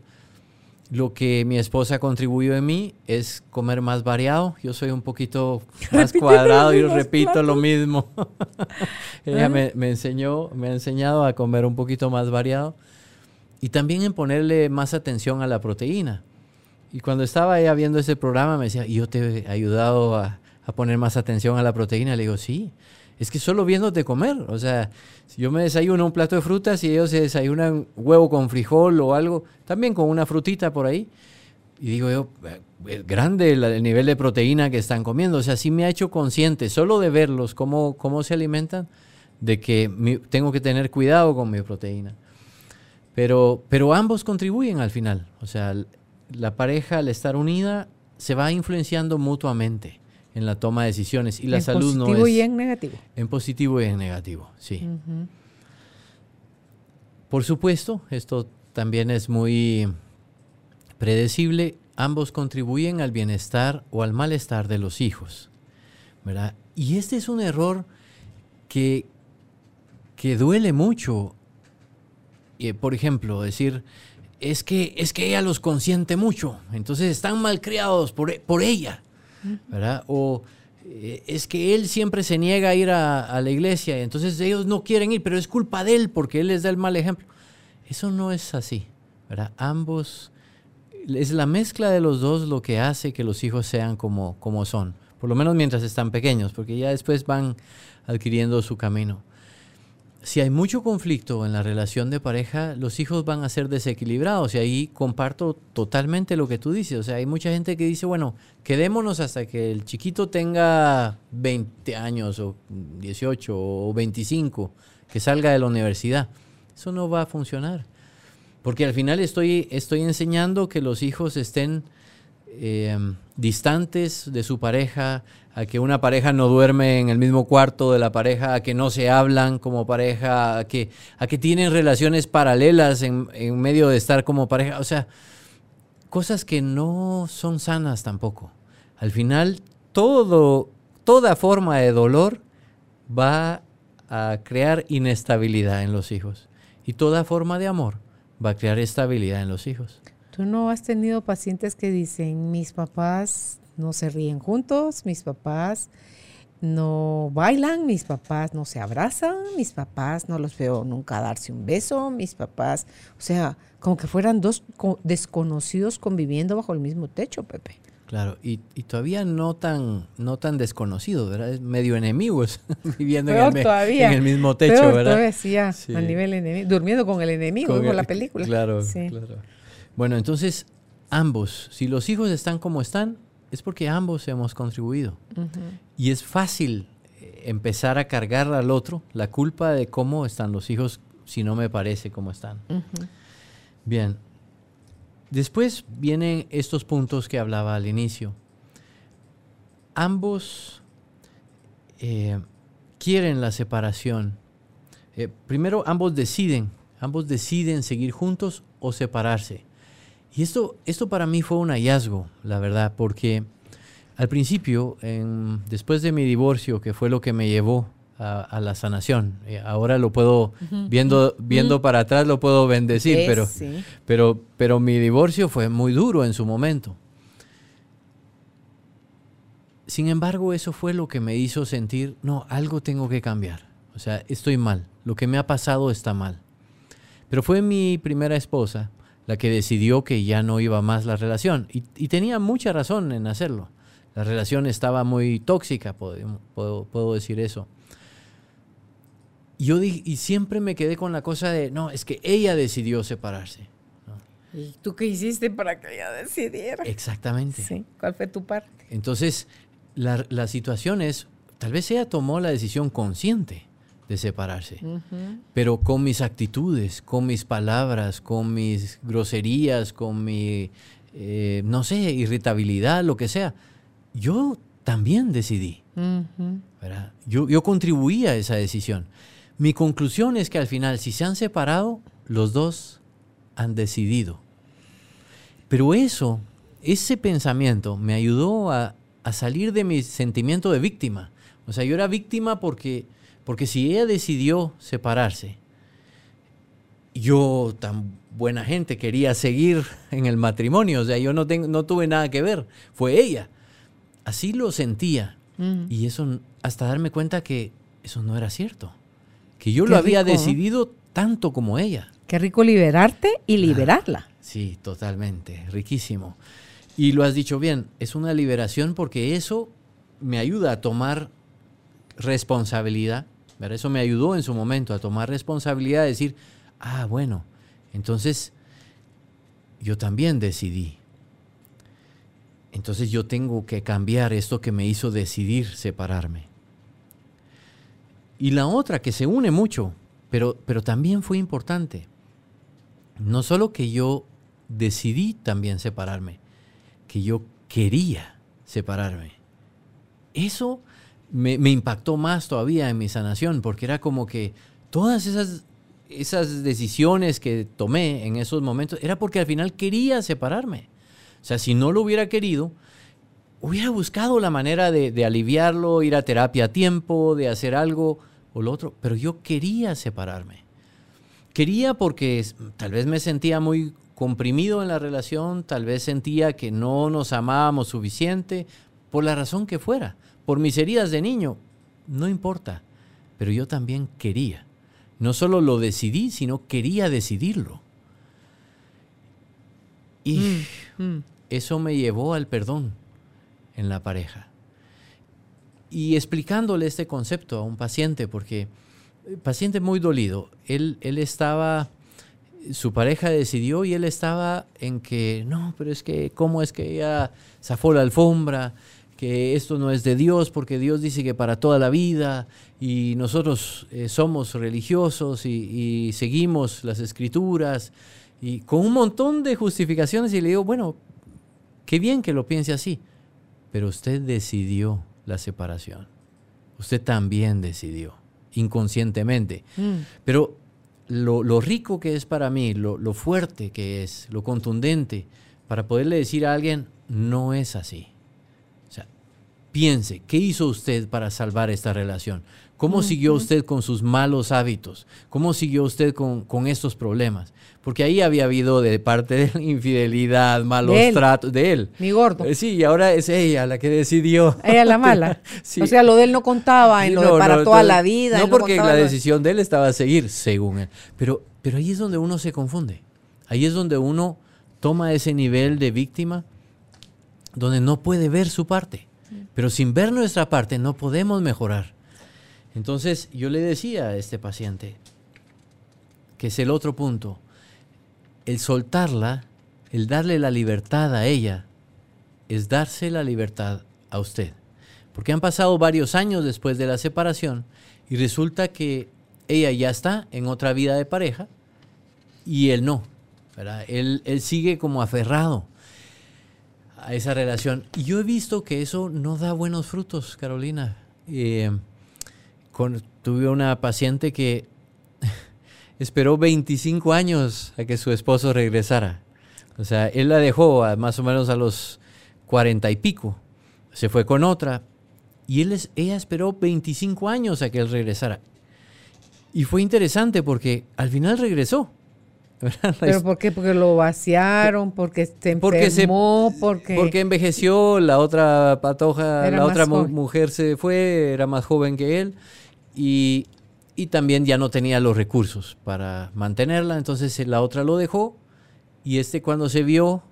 Lo que mi esposa contribuyó en mí es comer más variado. Yo soy un poquito más cuadrado y repito lo mismo. (laughs) Ella me, enseñó, me ha enseñado a comer un poquito más variado y también en ponerle más atención a la proteína. Y cuando estaba ella viendo ese programa me decía, ¿y yo te he ayudado a, a poner más atención a la proteína? Le digo, sí, es que solo viéndote comer. O sea, si yo me desayuno un plato de frutas y ellos se desayunan huevo con frijol o algo, también con una frutita por ahí. Y digo yo, eh, es grande el, nivel de proteína que están comiendo. O sea, sí me ha hecho consciente, solo de verlos, cómo, cómo se alimentan, de que tengo que tener cuidado con mi proteína. Pero, pero ambos contribuyen al final. O sea, la pareja al estar unida se va influenciando mutuamente en la toma de decisiones y la salud no es... En positivo y en negativo. En positivo y en negativo, sí. Por supuesto, esto también es muy predecible. Ambos contribuyen al bienestar o al malestar de los hijos, ¿verdad? Y este es un error que, que duele mucho. Eh, por ejemplo, decir, es que, es que ella los consiente mucho, entonces están malcriados por, por ella. O eh, es que él siempre se niega a ir a, la iglesia, entonces ellos no quieren ir, pero es culpa de él porque él les da el mal ejemplo. Eso no es así, ¿verdad? Ambos, es la mezcla de los dos lo que hace que los hijos sean como, como son, por lo menos mientras están pequeños, porque ya después van adquiriendo su camino si hay mucho conflicto en la relación de pareja, los hijos van a ser desequilibrados. Y ahí comparto totalmente lo que tú dices. O sea, hay mucha gente que dice, bueno, quedémonos hasta que el chiquito tenga 20 años o 18 o 25, que salga de la universidad. Eso no va a funcionar. Porque al final estoy, estoy enseñando que los hijos estén eh, distantes de su pareja, a que una pareja no duerme en el mismo cuarto de la pareja, a que no se hablan como pareja, a que, a que tienen relaciones paralelas en, en medio de estar como pareja. O sea, cosas que no son sanas tampoco. Al final, todo, toda forma de dolor va a crear inestabilidad en los hijos. Y toda forma de amor va a crear estabilidad en los hijos. ¿Tú no has tenido pacientes que dicen, mis papás no se ríen juntos, mis papás no bailan, mis papás no se abrazan, mis papás no los veo nunca darse un beso, mis papás, o sea, como que fueran dos desconocidos conviviendo bajo el mismo techo, Pepe. Claro, y, todavía no tan, no tan desconocidos, ¿verdad? Es medio enemigos (laughs) viviendo en el, mismo techo, ¿verdad? Todavía, sí, a nivel enemigo, durmiendo con el enemigo, con, la película. Claro, claro. Bueno, entonces, ambos, si los hijos están como están, es porque ambos hemos contribuido. Y es fácil eh, empezar a cargar al otro la culpa de cómo están los hijos si no me parece cómo están. Bien. Después vienen estos puntos que hablaba al inicio. Ambos eh, quieren la separación. Eh, primero, ambos deciden. Ambos deciden seguir juntos o separarse. Y esto, esto para mí fue un hallazgo, la verdad, porque al principio, después de mi divorcio, que fue lo que me llevó a, la sanación, eh, ahora lo puedo, viendo, viendo para atrás, lo puedo bendecir, pero, pero, pero mi divorcio fue muy duro en su momento. Sin embargo, eso fue lo que me hizo sentir, no, algo tengo que cambiar. O sea, estoy mal, lo que me ha pasado está mal. Pero fue mi primera esposa la que decidió que ya no iba más la relación. Y, tenía mucha razón en hacerlo. La relación estaba muy tóxica, puedo, puedo, decir eso. Yo y siempre me quedé con la cosa de, no, es que ella decidió separarse. ¿Y tú qué hiciste para que ella decidiera? Exactamente. Sí. ¿Cuál fue tu parte? Entonces, la, la situación es, tal vez ella tomó la decisión consciente, de separarse. Pero con mis actitudes, con mis palabras, con mis groserías, con mi, eh, no sé, irritabilidad, lo que sea, yo también decidí. yo, yo contribuí a esa decisión. Mi conclusión es que al final, si se han separado, los dos han decidido. Pero eso, ese pensamiento me ayudó a, a salir de mi sentimiento de víctima. O sea, yo era víctima porque porque si ella decidió separarse, yo tan buena gente quería seguir en el matrimonio, o sea, yo no, tengo, no tuve nada que ver, fue ella. Así lo sentía. Y eso, hasta darme cuenta que eso no era cierto, que yo lo había decidido tanto como ella. Qué rico liberarte y liberarla. sí, totalmente, riquísimo. Y lo has dicho bien, es una liberación porque eso me ayuda a tomar responsabilidad eso me ayudó en su momento a tomar responsabilidad, de decir, ah, bueno, entonces yo también decidí. Entonces yo tengo que cambiar esto que me hizo decidir separarme. Y la otra que se une mucho, pero, pero también fue importante, no solo que yo decidí también separarme, que yo quería separarme. Eso me, impactó más todavía en mi sanación, porque era como que todas esas, esas decisiones que tomé en esos momentos era porque al final quería separarme. O sea, si no lo hubiera querido, hubiera buscado la manera de, de, aliviarlo, ir a terapia a tiempo, de hacer algo o lo otro, pero yo quería separarme. Quería porque tal vez me sentía muy comprimido en la relación, tal vez sentía que no nos amábamos suficiente, por la razón que fuera por mis heridas de niño, no importa, pero yo también quería. No solo lo decidí, sino quería decidirlo. Y mm, mm. eso me llevó al perdón en la pareja. Y explicándole este concepto a un paciente, porque el paciente muy dolido, él, él estaba, su pareja decidió y él estaba en que, no, pero es que, ¿cómo es que ella zafó la alfombra? Que esto no es de Dios porque Dios dice que para toda la vida y nosotros eh, somos religiosos y, seguimos las escrituras y con un montón de justificaciones y le digo, bueno, qué bien que lo piense así, pero usted decidió la separación. Usted también decidió, inconscientemente. Mm. Pero lo, rico que es para mí, lo, lo fuerte que es, lo contundente, para poderle decir a alguien, no es así Piense, ¿qué hizo usted para salvar esta relación? ¿Cómo siguió usted con sus malos hábitos? ¿Cómo siguió usted con, estos problemas? Porque ahí había habido de parte de la infidelidad, malos tratos de él. Mi gordo. Eh, sí, y ahora es ella la que decidió. Ella la mala. (laughs) O sea, lo de él no contaba en lo de para toda la vida. No, porque la decisión de él estaba a seguir, según él. Pero, pero ahí es donde uno se confunde. Ahí es donde uno toma ese nivel de víctima, donde no puede ver su parte. Pero sin ver nuestra parte no podemos mejorar. Entonces yo le decía a este paciente, que es el otro punto, el soltarla, el darle la libertad a ella, es darse la libertad a usted. Porque han pasado varios años después de la separación y resulta que ella ya está en otra vida de pareja y él no. Él, él sigue como aferrado a esa relación. Y yo he visto que eso no da buenos frutos, Carolina. Eh, tuve una paciente que (laughs) esperó 25 años a que su esposo regresara. O sea, él la dejó más o menos a los 40 y pico. Se fue con otra. Y él ella esperó 25 años a que él regresara. Y fue interesante porque al final regresó. (laughs) ¿Pero por qué? Porque lo vaciaron, porque se enfermó, porque, porque... envejeció, la otra patoja, la otra mujer se fue, era más joven que él y, también ya no tenía los recursos para mantenerla, entonces la otra lo dejó y este cuando se vio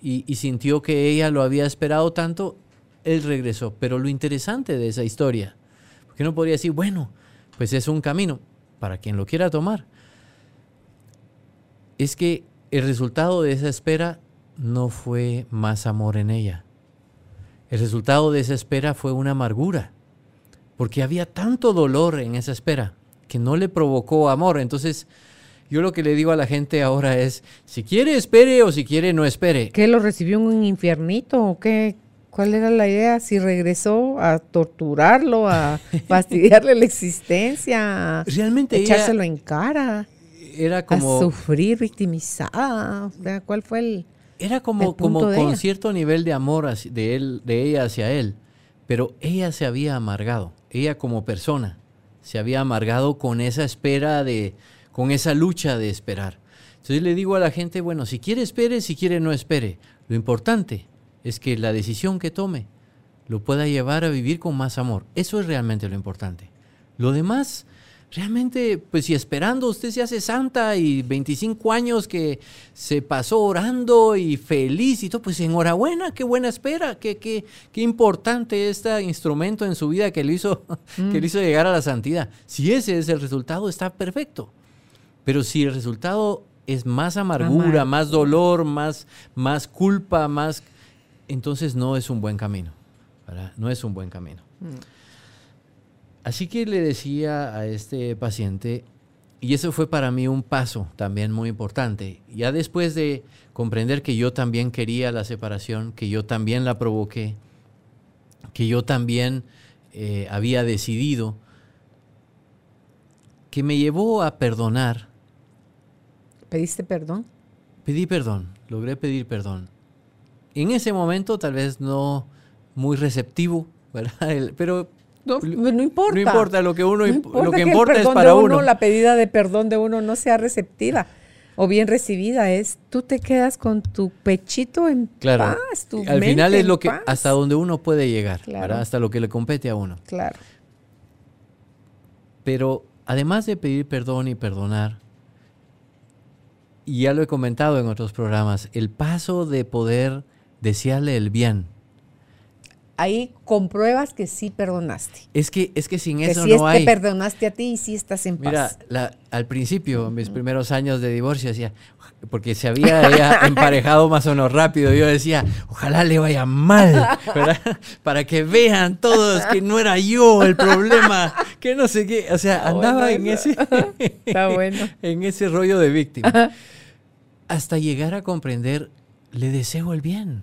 y, y sintió que ella lo había esperado tanto, él regresó. Pero lo interesante de esa historia, porque no podría decir, bueno, pues es un camino para quien lo quiera tomar es que el resultado de esa espera no fue más amor en ella. El resultado de esa espera fue una amargura, porque había tanto dolor en esa espera que no le provocó amor. Entonces, yo lo que le digo a la gente ahora es, si quiere espere o si quiere no espere. ¿Qué lo recibió en un infiernito o qué? ¿Cuál era la idea? Si regresó a torturarlo, a (laughs) fastidiarle la existencia, Realmente a ella echárselo en cara, era como a sufrir victimizada. O sea, ¿cuál fue el...? Era como, el con ella. cierto nivel de amor hacia- de, él, de ella hacia él, pero ella se había amargado, ella como persona se había amargado con esa espera de, con esa lucha de esperar. Entonces le digo a la gente, bueno, si quiere espere, si quiere no espere. Lo importante es que la decisión que tome lo pueda llevar a vivir con más amor. Eso es realmente lo importante. Lo demás, realmente, pues si esperando usted se hace santa y 25 años que se pasó orando y feliz y todo, pues enhorabuena, qué buena espera, qué, qué, qué importante este instrumento en su vida que le, hizo, (laughs) que le hizo llegar a la santidad. Si ese es el resultado, está perfecto. Pero si el resultado es más amargura, más dolor, más, más culpa, más... Entonces no es un buen camino. ¿verdad? No es un buen camino. Así que le decía a este paciente, y eso fue para mí un paso también muy importante, ya después de comprender que yo también quería la separación, que yo también la provoqué, que yo también eh, había decidido, que me llevó a perdonar, ¿Pediste perdón? pedí perdón, logré pedir perdón. En ese momento tal vez no muy receptivo, (laughs) ¿verdad? Pero No, no importa. no importa, lo que uno No imp- importa lo que, que el importa es para de uno. La pedida de perdón de uno no sea receptiva o bien recibida. Es tú te quedas con tu pechito en Claro. paz, tu Al final es lo que paz. hasta donde uno puede llegar, Claro. ¿verdad? Hasta lo que le compete a uno. Claro. Pero además de pedir perdón y perdonar, y ya lo he comentado en otros programas, el paso de poder desearle el bien. Ahí compruebas que sí perdonaste. Es que, es que sin Que eso sí no te hay. perdonaste a ti y sí estás en Mira, paz. la- al principio, en mis primeros años de divorcio, decía, porque se había ella (laughs) emparejado más o menos rápido, yo decía, ojalá le vaya mal, ¿verdad? (laughs) Para que vean todos que no era yo el problema, que no sé qué, o sea, Está andaba bueno en ese, (laughs) Está bueno. en ese rollo de víctima. Hasta llegar a comprender, le deseo el bien,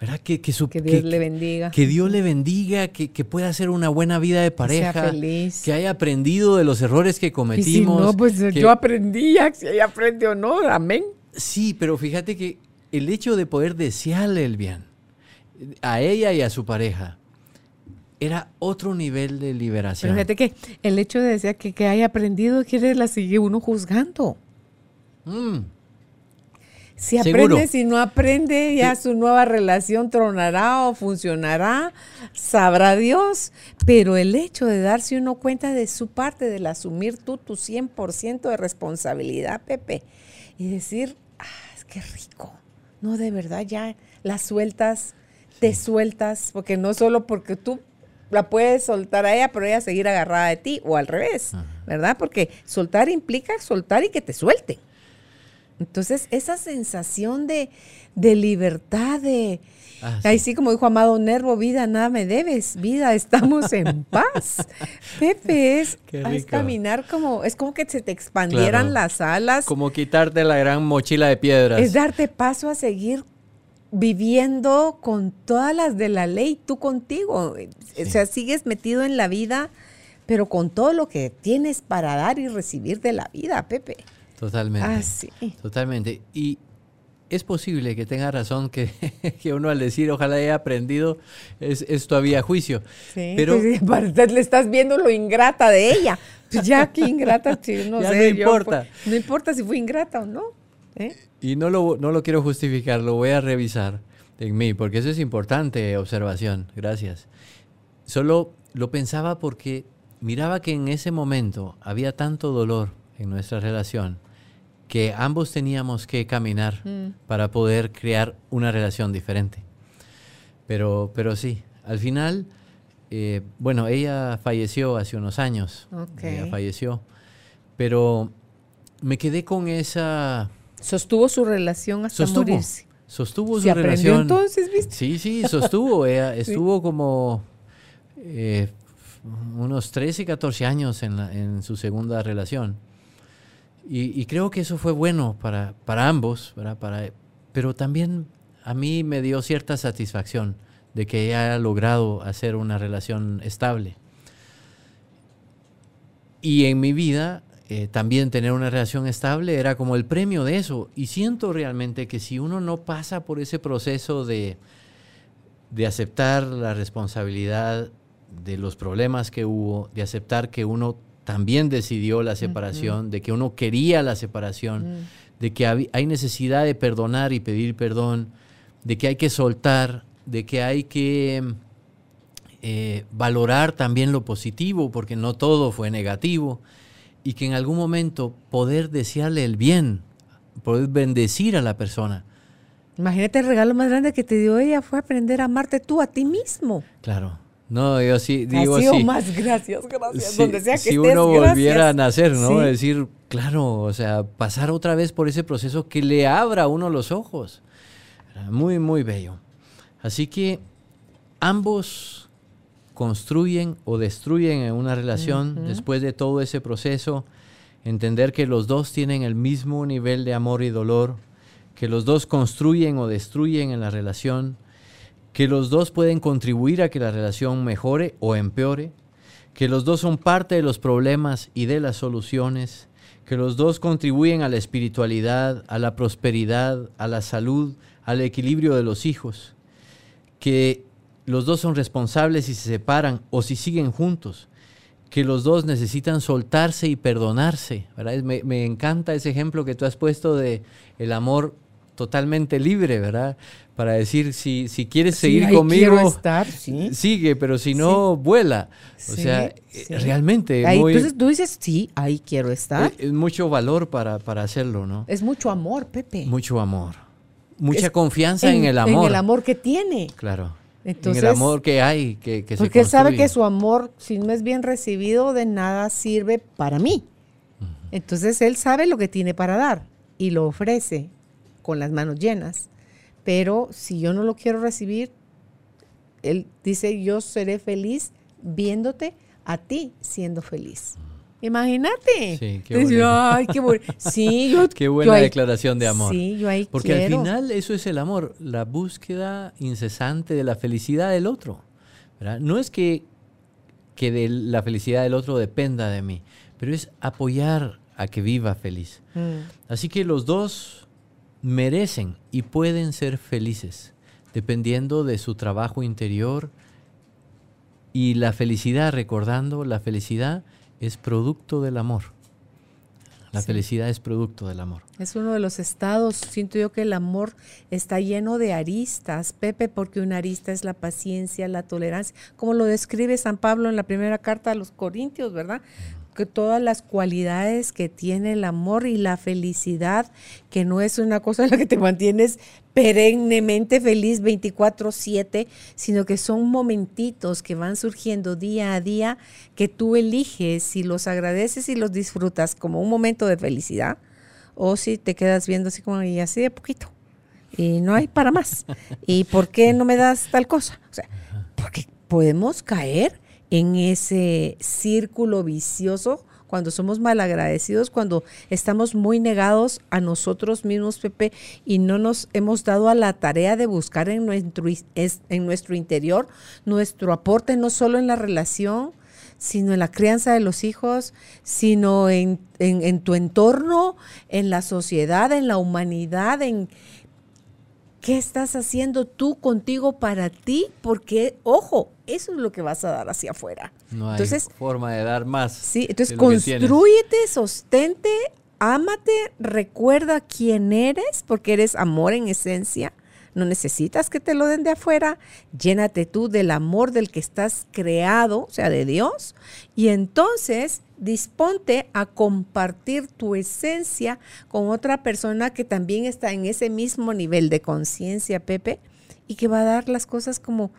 ¿verdad? Que, que, su, Que Dios le bendiga. que Dios le bendiga, que, que pueda hacer una buena vida de sea pareja, feliz. que haya aprendido de los errores que Y si cometimos. no, pues que- yo aprendí, ya, si ella aprende o no, amén. Sí, pero fíjate que el hecho de poder desearle el bien a ella y a su pareja era otro nivel de Pero liberación. fíjate que el hecho de decir que, que haya aprendido quiere la sigue uno juzgando. Mm, Si Seguro. aprende, si no aprende, ya su nueva relación tronará o funcionará, sabrá Dios. Pero el hecho de darse uno cuenta de su parte, del asumir tú tu 100% de responsabilidad, Pepe, y decir, ah, es que rico. No, de verdad, ya la sueltas, te sueltas, porque no solo porque tú la puedes soltar a ella, pero ella seguir agarrada de ti, o al revés, ¿verdad? Porque soltar implica soltar y que te suelten. Entonces, esa sensación de, de libertad, de... Ah, Ahí sí. sí, como dijo Amado Nervo, vida, nada me debes, vida, estamos en (laughs) paz. Pepe, es, rico. caminar como, es como que se te expandieran Claro. las alas, Como quitarte la gran mochila de piedras. es darte paso a seguir viviendo con todas las de la ley, tú contigo. O sea, sigues metido en la vida, pero con todo lo que tienes para dar y recibir de la vida, Pepe. Totalmente. Ah, sí. Totalmente. Y es posible que tenga razón que, (laughs) que uno al decir ojalá haya aprendido es, es todavía juicio. Sí, Pero pues, le estás viendo lo ingrata de ella. Pues ya que ingrata, sí, no (laughs) Ya sé. no importa. no importa si fue ingrata o no. ¿eh? Y no lo, no lo quiero justificar, lo voy a revisar en mí, porque eso es importante observación. Gracias. Solo lo pensaba porque miraba que en ese momento había tanto dolor en nuestra relación que ambos teníamos que caminar Mm. para poder crear una relación diferente. Pero, pero sí, al final, eh, bueno, ella falleció hace unos años. Ella falleció. Pero me quedé con esa Sostuvo su relación hasta sostuvo, morirse. sostuvo su Se aprendió relación. entonces, ¿viste? Sí, sí, sostuvo. Ella (laughs) estuvo como eh, unos 13, 14 años en, su segunda relación. Y, creo que eso fue bueno para, para ambos, Para, pero también a mí me dio cierta satisfacción de que ella haya logrado hacer una relación estable. Y en mi vida eh, también tener una relación estable era como el premio de eso. Y siento realmente que si uno no pasa por ese proceso de, de aceptar la responsabilidad de los problemas que hubo, de aceptar que uno también decidió la separación, de que uno quería la separación, mm. de que hay necesidad de perdonar y pedir perdón, de que hay que soltar, de que hay que eh, valorar también lo positivo, porque no todo fue negativo y que en algún momento poder desearle el bien, poder bendecir a la persona. Imagínate el regalo más grande que te dio ella fue aprender a amarte tú a ti mismo. Claro. No, yo sí digo así. más gracias, gracias. Donde sea que si uno volviera a nacer, ¿no? Decir, claro, o sea, pasar otra vez por ese proceso que le abra a uno los ojos. Muy, muy bello. Así que ambos construyen o destruyen en una relación después de todo ese proceso, entender que los dos tienen el mismo nivel de amor y dolor, que los dos construyen o destruyen en la relación, que los dos pueden contribuir a que la relación mejore o empeore, que los dos son parte de los problemas y de las soluciones, que los dos contribuyen a la espiritualidad, a la prosperidad, a la salud, al equilibrio de los hijos, que los dos son responsables si se separan o si siguen juntos, que los dos necesitan soltarse y perdonarse. Me, encanta ese ejemplo que tú has puesto de el amor totalmente libre, ¿verdad? Para decir, si, si quieres seguir conmigo, estar, sigue, pero si no, vuela. O sea, eh, realmente... entonces tú dices, sí, ahí quiero estar. Es, mucho valor para, para hacerlo, ¿no? Es mucho amor, Pepe. Mucho amor. Mucha confianza en, el amor. En el amor que tiene. Claro. Entonces, el amor que hay, que, que Porque él sabe que su amor, si no es bien recibido, de nada sirve para mí. Entonces él sabe lo que tiene para dar y lo ofrece con las manos llenas. Pero si yo no lo quiero recibir, él dice, yo seré feliz viéndote a ti siendo feliz. Imagínate. Sí, qué Ay, qué, sí, yo, (laughs) qué buena declaración de amor. Sí, yo ahí Porque al final eso es el amor, la búsqueda incesante de la felicidad del otro. No es que, que de la felicidad del otro dependa de mí, pero es apoyar a que viva feliz. Mm. Así que los dos merecen y pueden ser felices, dependiendo de su trabajo interior y la felicidad, recordando la felicidad es producto del amor. La felicidad es producto del amor. Es uno de los estados, siento yo que el amor está lleno de aristas, Pepe, porque una arista es la paciencia, la tolerancia, como lo describe San Pablo en la primera carta a los Corintios, ¿verdad? Que todas las cualidades que tiene el amor y la felicidad, que no es una cosa en la que te mantienes perennemente feliz 24/7, sino que son momentitos que van surgiendo día a día que tú eliges si los agradeces y los disfrutas como un momento de felicidad o si te quedas viendo así como y así de poquito y no hay para más. (laughs) ¿Y por qué no me das tal cosa? O sea, porque podemos caer en ese círculo vicioso cuando somos malagradecidos, cuando estamos muy negados a nosotros mismos, Pepe, y no nos hemos dado a la tarea de buscar en nuestro, en nuestro interior nuestro aporte, no solo en la relación, sino en la crianza de los hijos, sino en, en tu entorno, en la sociedad, en la humanidad, en, ¿Qué estás haciendo tú contigo para ti? Porque, ojo, eso es lo que vas a dar hacia afuera. No hay entonces, forma de dar más. Sí, entonces construyete, sostente, ámate, recuerda quién eres, porque eres amor en esencia. No necesitas que te lo den de afuera. Llénate tú del amor del que estás creado, o sea, de Dios. Y entonces disponte a compartir tu esencia con otra persona que también está en ese mismo nivel de conciencia, Pepe, y que va a dar las cosas como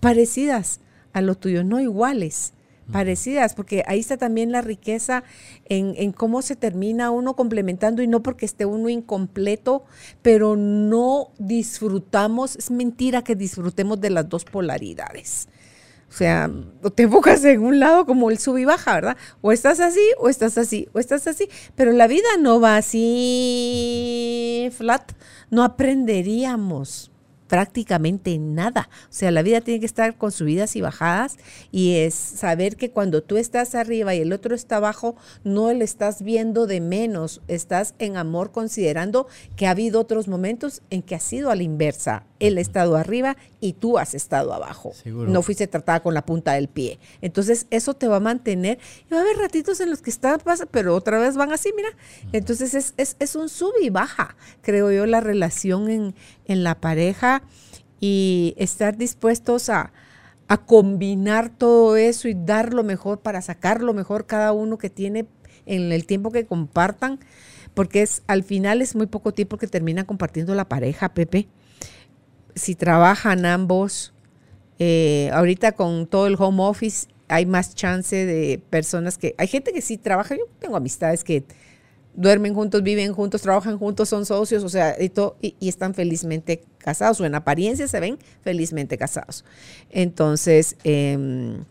parecidas a lo tuyo, no iguales, parecidas, porque ahí está también la riqueza en, en, cómo se termina uno complementando y no porque esté uno incompleto, pero no disfrutamos, es mentira que disfrutemos de las dos polaridades. O sea, te enfocas en un lado como el sub y baja, ¿verdad? O estás así, o estás así, o estás así. Pero la vida no va así flat. No aprenderíamos prácticamente nada. O sea, la vida tiene que estar con subidas y bajadas y es saber que cuando tú estás arriba y el otro está abajo, no le estás viendo de menos, estás en amor considerando que ha habido otros momentos en que ha sido a la inversa. Él ha estado arriba y tú has estado abajo. No fuiste tratada con la punta del pie. Entonces, eso te va a mantener. Y va a haber ratitos en los que está, pero otra vez van así, mira. Entonces, es, es, es un sub y baja, creo yo, la relación en, en la pareja y estar dispuestos a, combinar todo eso y dar lo mejor para sacar lo mejor cada uno que tiene en el tiempo que compartan, porque es al final es muy poco tiempo que termina compartiendo la pareja, Pepe. Si trabajan ambos, eh, ahorita con todo el home office hay más chance de personas que, hay gente que sí trabaja, yo tengo amistades que duermen juntos, viven juntos, trabajan juntos, son socios, o sea, y, y, están felizmente casados, o en apariencia se ven felizmente casados. Entonces, em,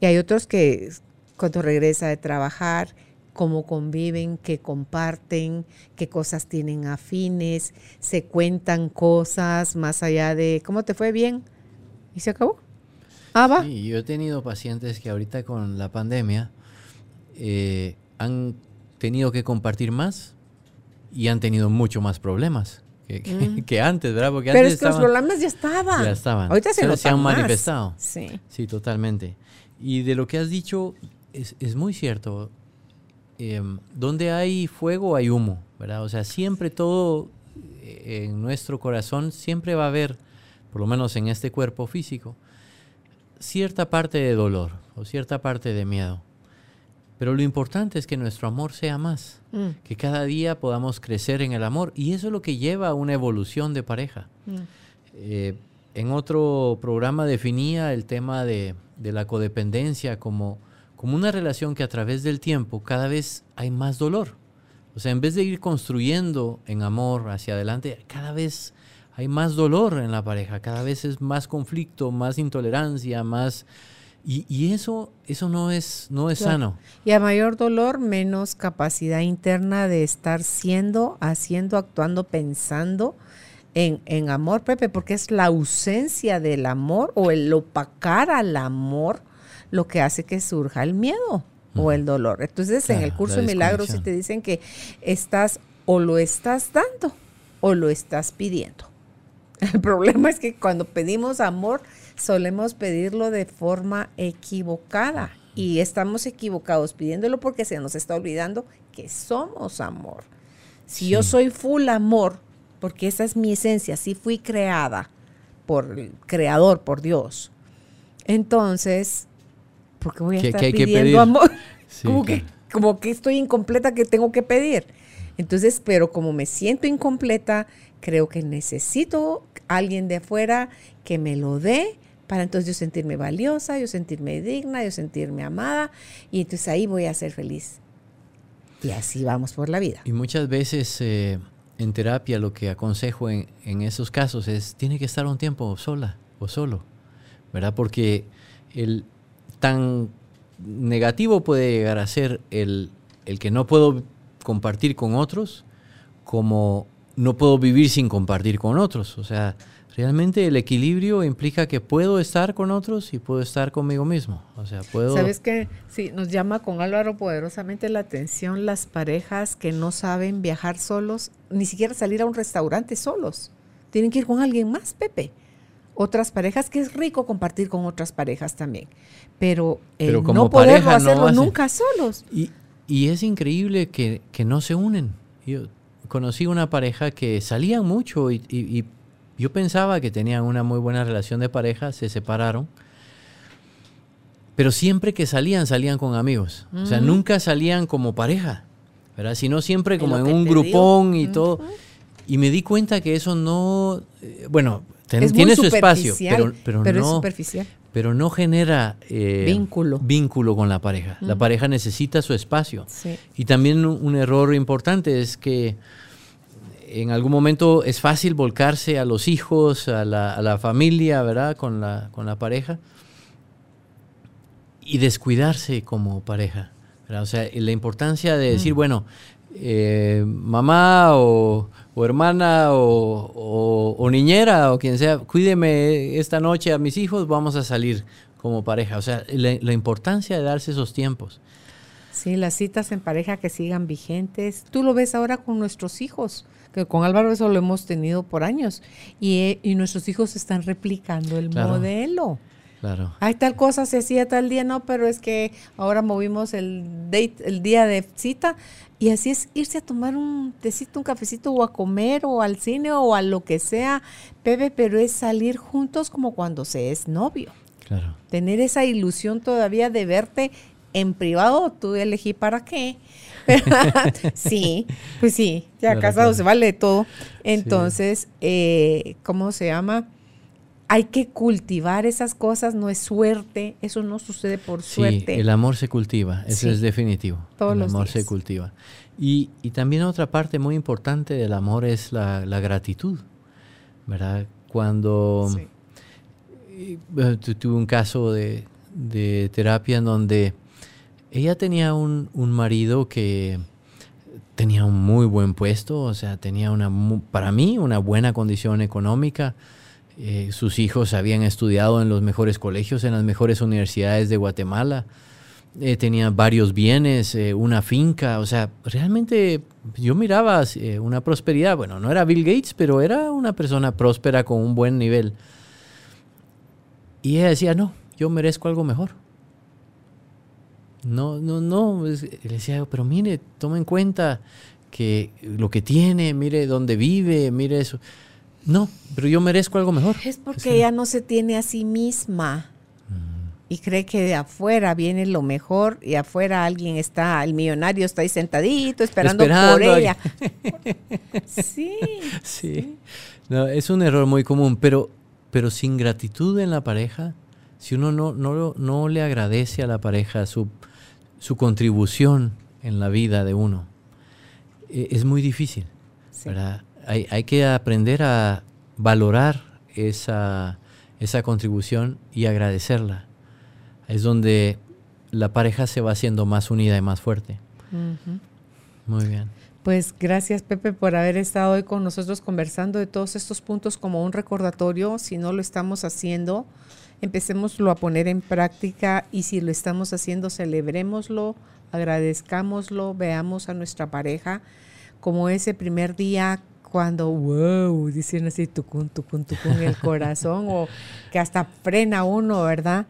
y hay otros que cuando regresa de trabajar, cómo conviven, qué comparten, qué cosas tienen afines, se cuentan cosas más allá de, ¿cómo te fue bien? ¿Y se acabó? Ah, va. Sí, yo he tenido pacientes que ahorita con la pandemia eh, han tenido que compartir más y han tenido mucho más problemas que, mm. (laughs) antes, ¿verdad? Porque Pero es que los problemas ya estaban. Ya estaban. Ahorita se, se han manifestado. Sí. Sí, totalmente. Y de lo que has dicho es, es muy cierto. Em, donde hay fuego hay humo, ¿verdad? O sea, siempre todo eh, en nuestro corazón, siempre va a haber, por lo menos en este cuerpo físico, cierta parte de dolor o cierta parte de miedo. Pero lo importante es que nuestro amor sea más, mm. que cada día podamos crecer en el amor. Y eso es lo que lleva a una evolución de pareja. Mm. Eh, en otro programa definía el tema de, la codependencia como, como una relación que a través del tiempo cada vez hay más dolor. O sea, en vez de ir construyendo en amor hacia adelante, cada vez hay más dolor en la pareja, cada vez es más conflicto, más intolerancia, más y, eso, eso no es, no es sano. Y a mayor dolor, menos capacidad interna de estar siendo, haciendo, actuando, pensando en, en, amor, Pepe, porque es la ausencia del amor o el opacar al amor lo que hace que surja el miedo o el dolor. Entonces, en el curso de milagros se te dicen que estás o lo estás dando o lo estás pidiendo. (laughs) El problema es que cuando pedimos amor, solemos pedirlo de forma equivocada y estamos equivocados pidiéndolo porque se nos está olvidando que somos amor. Si yo soy full amor, porque esa es mi esencia, si fui creada por el creador, por Dios, entonces, ¿por qué voy a estar pidiendo amor? (laughs) como, que, como que estoy incompleta que tengo que pedir. Entonces, pero como me siento incompleta, creo que necesito alguien de afuera que me lo dé para entonces yo sentirme valiosa, yo sentirme digna, yo sentirme amada y entonces ahí voy a ser feliz. Y así vamos por la vida. Y muchas veces eh, en terapia lo que aconsejo en, esos casos es, tiene que estar un tiempo sola o solo, ¿verdad? Porque el tan negativo puede llegar a ser el, el que no puedo compartir con otros como no puedo vivir sin compartir con otros. O sea, Realmente el equilibrio implica que puedo estar con otros y puedo estar conmigo mismo. O sea, puedo... ¿Sabes qué? Sí, nos llama con Álvaro poderosamente la atención las parejas que no saben viajar solos, ni siquiera salir a un restaurante solos. Tienen que ir con alguien más, Pepe. Otras parejas, que es rico compartir con otras parejas también. Pero, no poder hacerlo nunca solos. Y, y es increíble que, que, no se unen. Yo conocí una pareja que salían mucho y, y yo pensaba que tenían una muy buena relación de pareja, se separaron. Pero siempre que salían, salían con amigos. O sea, nunca salían como pareja, ¿verdad? Sino siempre como en un grupón y todo. Y me di cuenta que eso no, eh, bueno, tiene su espacio, pero, pero, no, es superficial. Pero no genera eh, vínculo. vínculo con la pareja. La pareja necesita su espacio. Y también un error importante es que en algún momento es fácil volcarse a los hijos, a la, familia, ¿verdad? Con la, con la pareja. y descuidarse como pareja. O sea, la importancia de decir, mm. bueno, eh, mamá o, hermana o, niñera o quien sea, cuídeme esta noche a mis hijos, vamos a salir como pareja. O sea, la, importancia de darse esos tiempos. Sí, las citas en pareja que sigan vigentes. Tú lo ves ahora con nuestros hijos, que con Álvaro eso lo hemos tenido por años. Y, y nuestros hijos están replicando el modelo. Claro. Hay tal cosa, se hacía tal día, no, pero es que ahora movimos el date, el día de cita, y así es irse a tomar un tecito, un cafecito, o a comer, o al cine, o a lo que sea, Pepe, pero es salir juntos como cuando se es novio. Claro. Tener esa ilusión todavía de verte en privado, tú elegí para qué. (laughs) sí, pues sí, ya casado se vale todo. Entonces, eh, ¿cómo se llama? hay que cultivar esas cosas, no es suerte, eso no sucede por suerte. Sí, el amor se cultiva, eso es definitivo. el amor se cultiva. Y, también otra parte muy importante del amor es la, gratitud, ¿verdad? Cuando tuve un caso de, terapia en donde ella tenía un, marido que tenía un muy buen puesto, o sea, tenía una, para mí, una buena condición económica, eh, sus hijos habían estudiado en los mejores colegios, en las mejores universidades de Guatemala. Eh, tenía varios bienes, eh, una finca, o sea, realmente yo miraba una prosperidad. Bueno, no era Bill Gates, pero era una persona próspera con un buen nivel. Y ella decía, no, yo merezco algo mejor. No, no, no. Le decía, pero mire, toma en cuenta que lo que tiene, mire dónde vive, mire eso. No, pero yo merezco algo mejor. Es porque ella no se tiene a sí misma y cree que de afuera viene lo mejor y afuera alguien está, el millonario está ahí sentadito esperando, por ella. (laughs) sí, sí. No, es un error muy común, pero, pero sin gratitud en la pareja, si uno no, no, no le agradece a la pareja su, su contribución en la vida de uno, e, es muy difícil. ¿verdad? hay, que aprender a valorar esa, contribución y agradecerla. Es donde la pareja se va haciendo más unida y más fuerte. Muy bien. Pues gracias Pepe por haber estado hoy con nosotros conversando de todos estos puntos como un recordatorio. Si no lo estamos haciendo, empecémoslo a poner en práctica y si lo estamos haciendo, celebrémoslo, agradezcámoslo, veamos a nuestra pareja como ese primer día cuando, wow, dicen así, tucun, tucun, tucun, el (laughs) corazón, o que hasta frena uno, ¿verdad?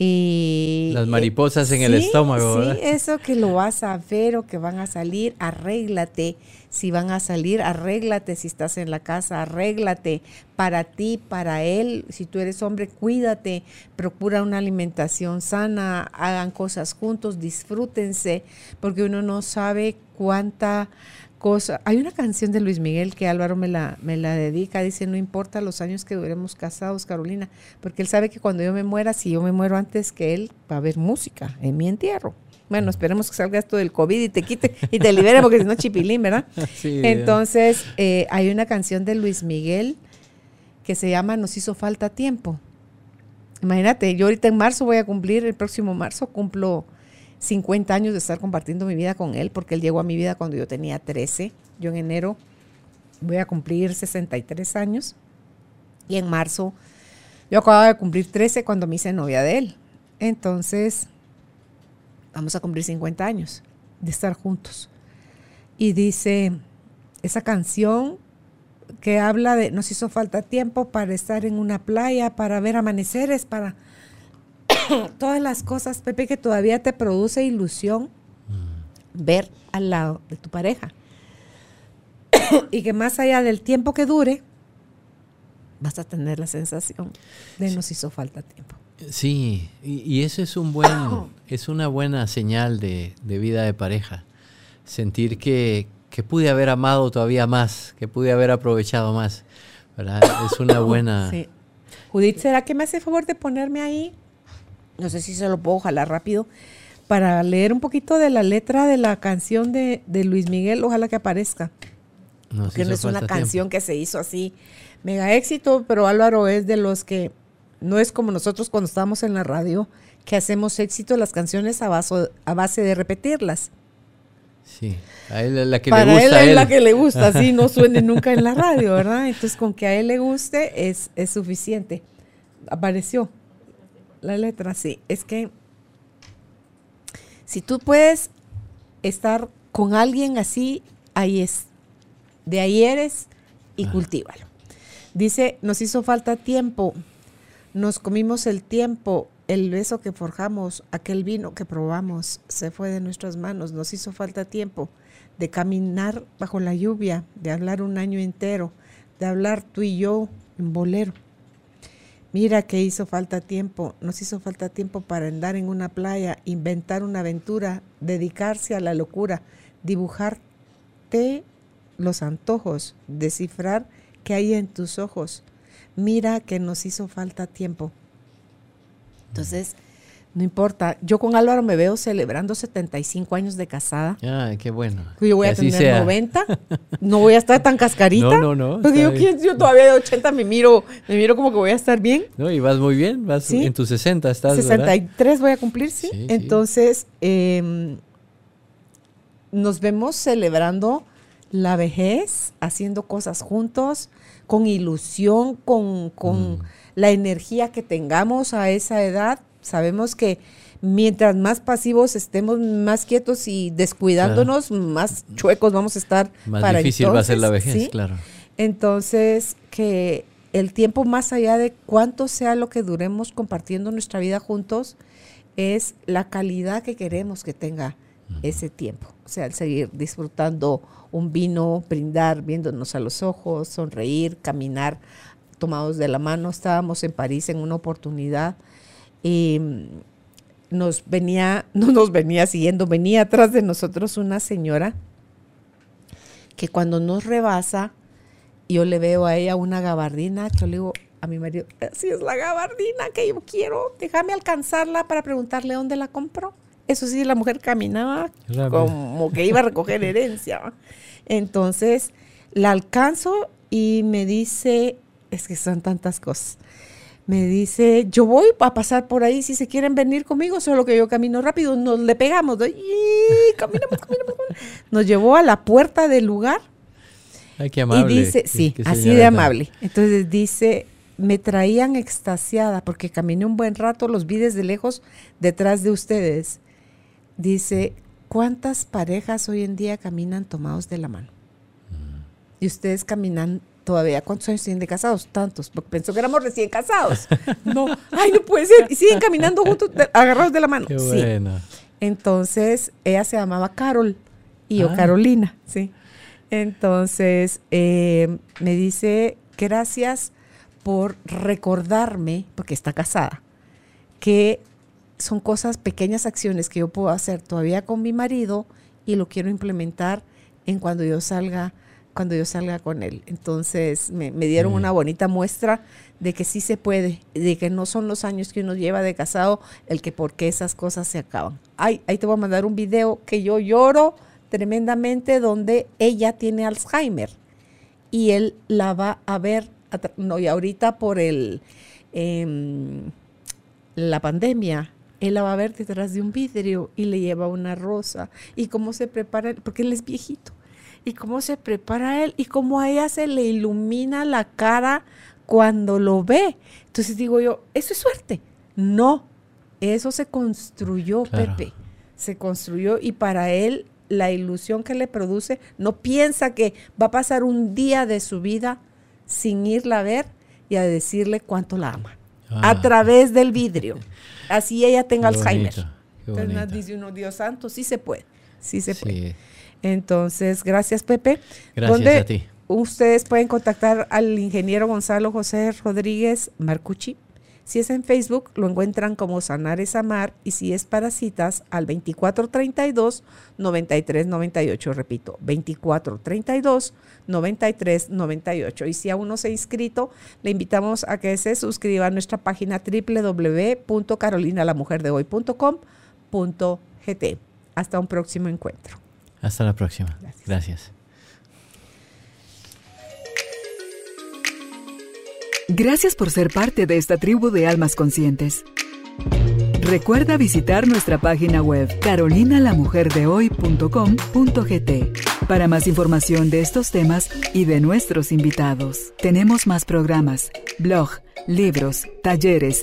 Y, Las mariposas en el estómago, ¿verdad? Sí, eso que lo vas a ver o que van a salir, arréglate. Si van a salir, arréglate. Si estás en la casa, arréglate. Para ti, para él. Si tú eres hombre, cuídate. Procura una alimentación sana. Hagan cosas juntos, disfrútense. Porque uno no sabe cuánta cosa. Hay una canción de Luis Miguel que Álvaro me la, me la dedica, dice, no importa los años que duremos casados, Carolina, porque él sabe que cuando yo me muera, si yo me muero antes que él, va a haber música en mi entierro. Bueno, esperemos que salga esto del COVID y te quite y te libere, porque si no, chipilín, ¿verdad? (laughs) Entonces, eh, hay una canción de Luis Miguel que se llama Nos hizo falta tiempo. Imagínate, yo ahorita en marzo voy a cumplir, el próximo marzo cumplo 50 años de estar compartiendo mi vida con él, porque él llegó a mi vida cuando yo tenía 13. Yo en enero voy a cumplir 63 años y en marzo yo acababa de cumplir 13 cuando me hice novia de él. Entonces, vamos a cumplir 50 años de estar juntos. Y dice, esa canción que habla de, nos hizo falta tiempo para estar en una playa, para ver amaneceres, para (coughs) todas las cosas, Pepe, que todavía te produce ilusión ver al lado de tu pareja. (coughs) y que más allá del tiempo que dure, vas a tener la sensación de nos hizo falta tiempo. Sí, y, eso es un buen, (coughs) es una buena señal de, vida de pareja. Sentir que, que, pude haber amado todavía más, que pude haber aprovechado más. Es una buena. Judith, ¿será que me hace favor de ponerme ahí no sé si se lo puedo jalar rápido, para leer un poquito de la letra de la canción de, Luis Miguel, ojalá que aparezca. No, que no es una canción que se hizo así, mega éxito, pero Álvaro es de los que no es como nosotros cuando estábamos en la radio, que hacemos éxito las canciones a, a base de repetirlas. Sí, a él la que Para le gusta. él a es él. la que le gusta, así no (laughs) suene nunca en la radio, ¿verdad? Entonces con que a él le guste es, es suficiente. Apareció la letra, sí. Es que si tú puedes estar con alguien así, ahí es. De ahí eres y Ajá. cultívalo. Dice, nos hizo falta tiempo, nos comimos el tiempo, el beso que forjamos, aquel vino que probamos, se fue de nuestras manos, nos hizo falta tiempo de caminar bajo la lluvia, de hablar un año entero, de hablar tú y yo en bolero. Mira que hizo falta tiempo, nos hizo falta tiempo para andar en una playa, inventar una aventura, dedicarse a la locura, dibujarte los antojos, descifrar qué hay en tus ojos. Mira que nos hizo falta tiempo. Entonces, no importa, yo con Álvaro me veo celebrando 75 años de casada. Ah, qué bueno. Yo voy Que a tener sea. 90, no voy a estar tan (laughs) cascarita. No, no, no, Porque yo, está bien. ¿quién- yo todavía de 80 me miro, me miro como que voy a estar bien. No, y vas muy bien, vas Sí. en tus 60 estás, ¿verdad? 63 voy a cumplir, sí. Sí, sí. Entonces, eh, nos vemos celebrando la vejez, haciendo cosas juntos, con ilusión, con, con Mm. la energía que tengamos a esa edad. Sabemos que mientras más pasivos estemos, más quietos y descuidándonos, más chuecos vamos a estar. Más para difícil va a ser la vejez, ¿sí? claro. Entonces, que el tiempo más allá de cuánto sea lo que duremos compartiendo nuestra vida juntos, es la calidad que queremos que tenga ese tiempo. O sea, el seguir disfrutando un vino, brindar, viéndonos a los ojos, sonreír, caminar tomados de la mano. Estábamos en París en una oportunidad y mm, nos venía, no nos venía siguiendo, venía atrás de nosotros una señora que cuando nos rebasa, yo le veo a ella una gabardina, yo le digo a mi marido, así es la gabardina que yo quiero, déjame alcanzarla para preguntarle dónde la compró. Eso sí, la mujer caminaba Rápido. como que iba a recoger herencia. Entonces, la alcanzo y me dice, es que son tantas cosas. Me dice, yo voy a pasar por ahí si se quieren venir conmigo, solo que yo camino rápido, nos le pegamos, y caminamos, caminamos, caminamos. Nos llevó a la puerta del lugar Ay, qué amable. y dice, sí, qué así de amable. Entonces dice, me traían extasiada porque caminé un buen rato, los vi desde lejos detrás de ustedes. Dice, ¿cuántas parejas hoy en día caminan tomados de la mano? Y ustedes caminan todavía, ¿cuántos años tienen de casados? Tantos, porque pensó que éramos recién casados. (laughs) No, ay, no puede ser. Y siguen caminando juntos, de- agarrados de la mano. Qué Sí. Entonces, ella se llamaba Carol y yo Ah. Carolina, sí. Entonces, eh, me dice, gracias por recordarme, porque está casada, que son cosas, pequeñas acciones que yo puedo hacer todavía con mi marido y lo quiero implementar en cuando yo salga cuando yo salga con él. Entonces me, me dieron Mm. una bonita muestra de que sí se puede, de que no son los años que uno lleva de casado el que por qué esas cosas se acaban. Ay, ahí te voy a mandar un video que yo lloro tremendamente donde ella tiene Alzheimer y él la va a ver, no, y ahorita por el em, la pandemia, él la va a ver detrás de un vidrio y le lleva una rosa. Y cómo se prepara, porque él es viejito, y cómo se prepara él, y cómo a ella se le ilumina la cara cuando lo ve. Entonces digo yo, eso es suerte. No, eso se construyó, Claro. Pepe. Se construyó y para él la ilusión que le produce, no piensa que va a pasar un día de su vida sin irla a ver y a decirle cuánto la ama. Ah. A través del vidrio. Así ella tenga Qué Alzheimer. bonito, qué Entonces dice uno, Dios santo, sí se puede. Sí se puede. Sí, Entonces, gracias Pepe. gracias ¿Dónde a ti. Ustedes pueden contactar al ingeniero Gonzalo José Rodríguez Marcucci. Si es en Facebook, lo encuentran como Sanar es Amar y si es para citas al 2432-9398. Repito, 2432-9398. Y si aún no se ha inscrito, le invitamos a que se suscriba a nuestra página www.carolinalamujerdehoy.com.gt. Hasta un próximo encuentro. Hasta la próxima. Gracias. Gracias. Gracias por ser parte de esta tribu de almas conscientes. Recuerda visitar nuestra página web carolinalamujerdehoy.com.gt para más información de estos temas y de nuestros invitados. Tenemos más programas, blog, libros, talleres,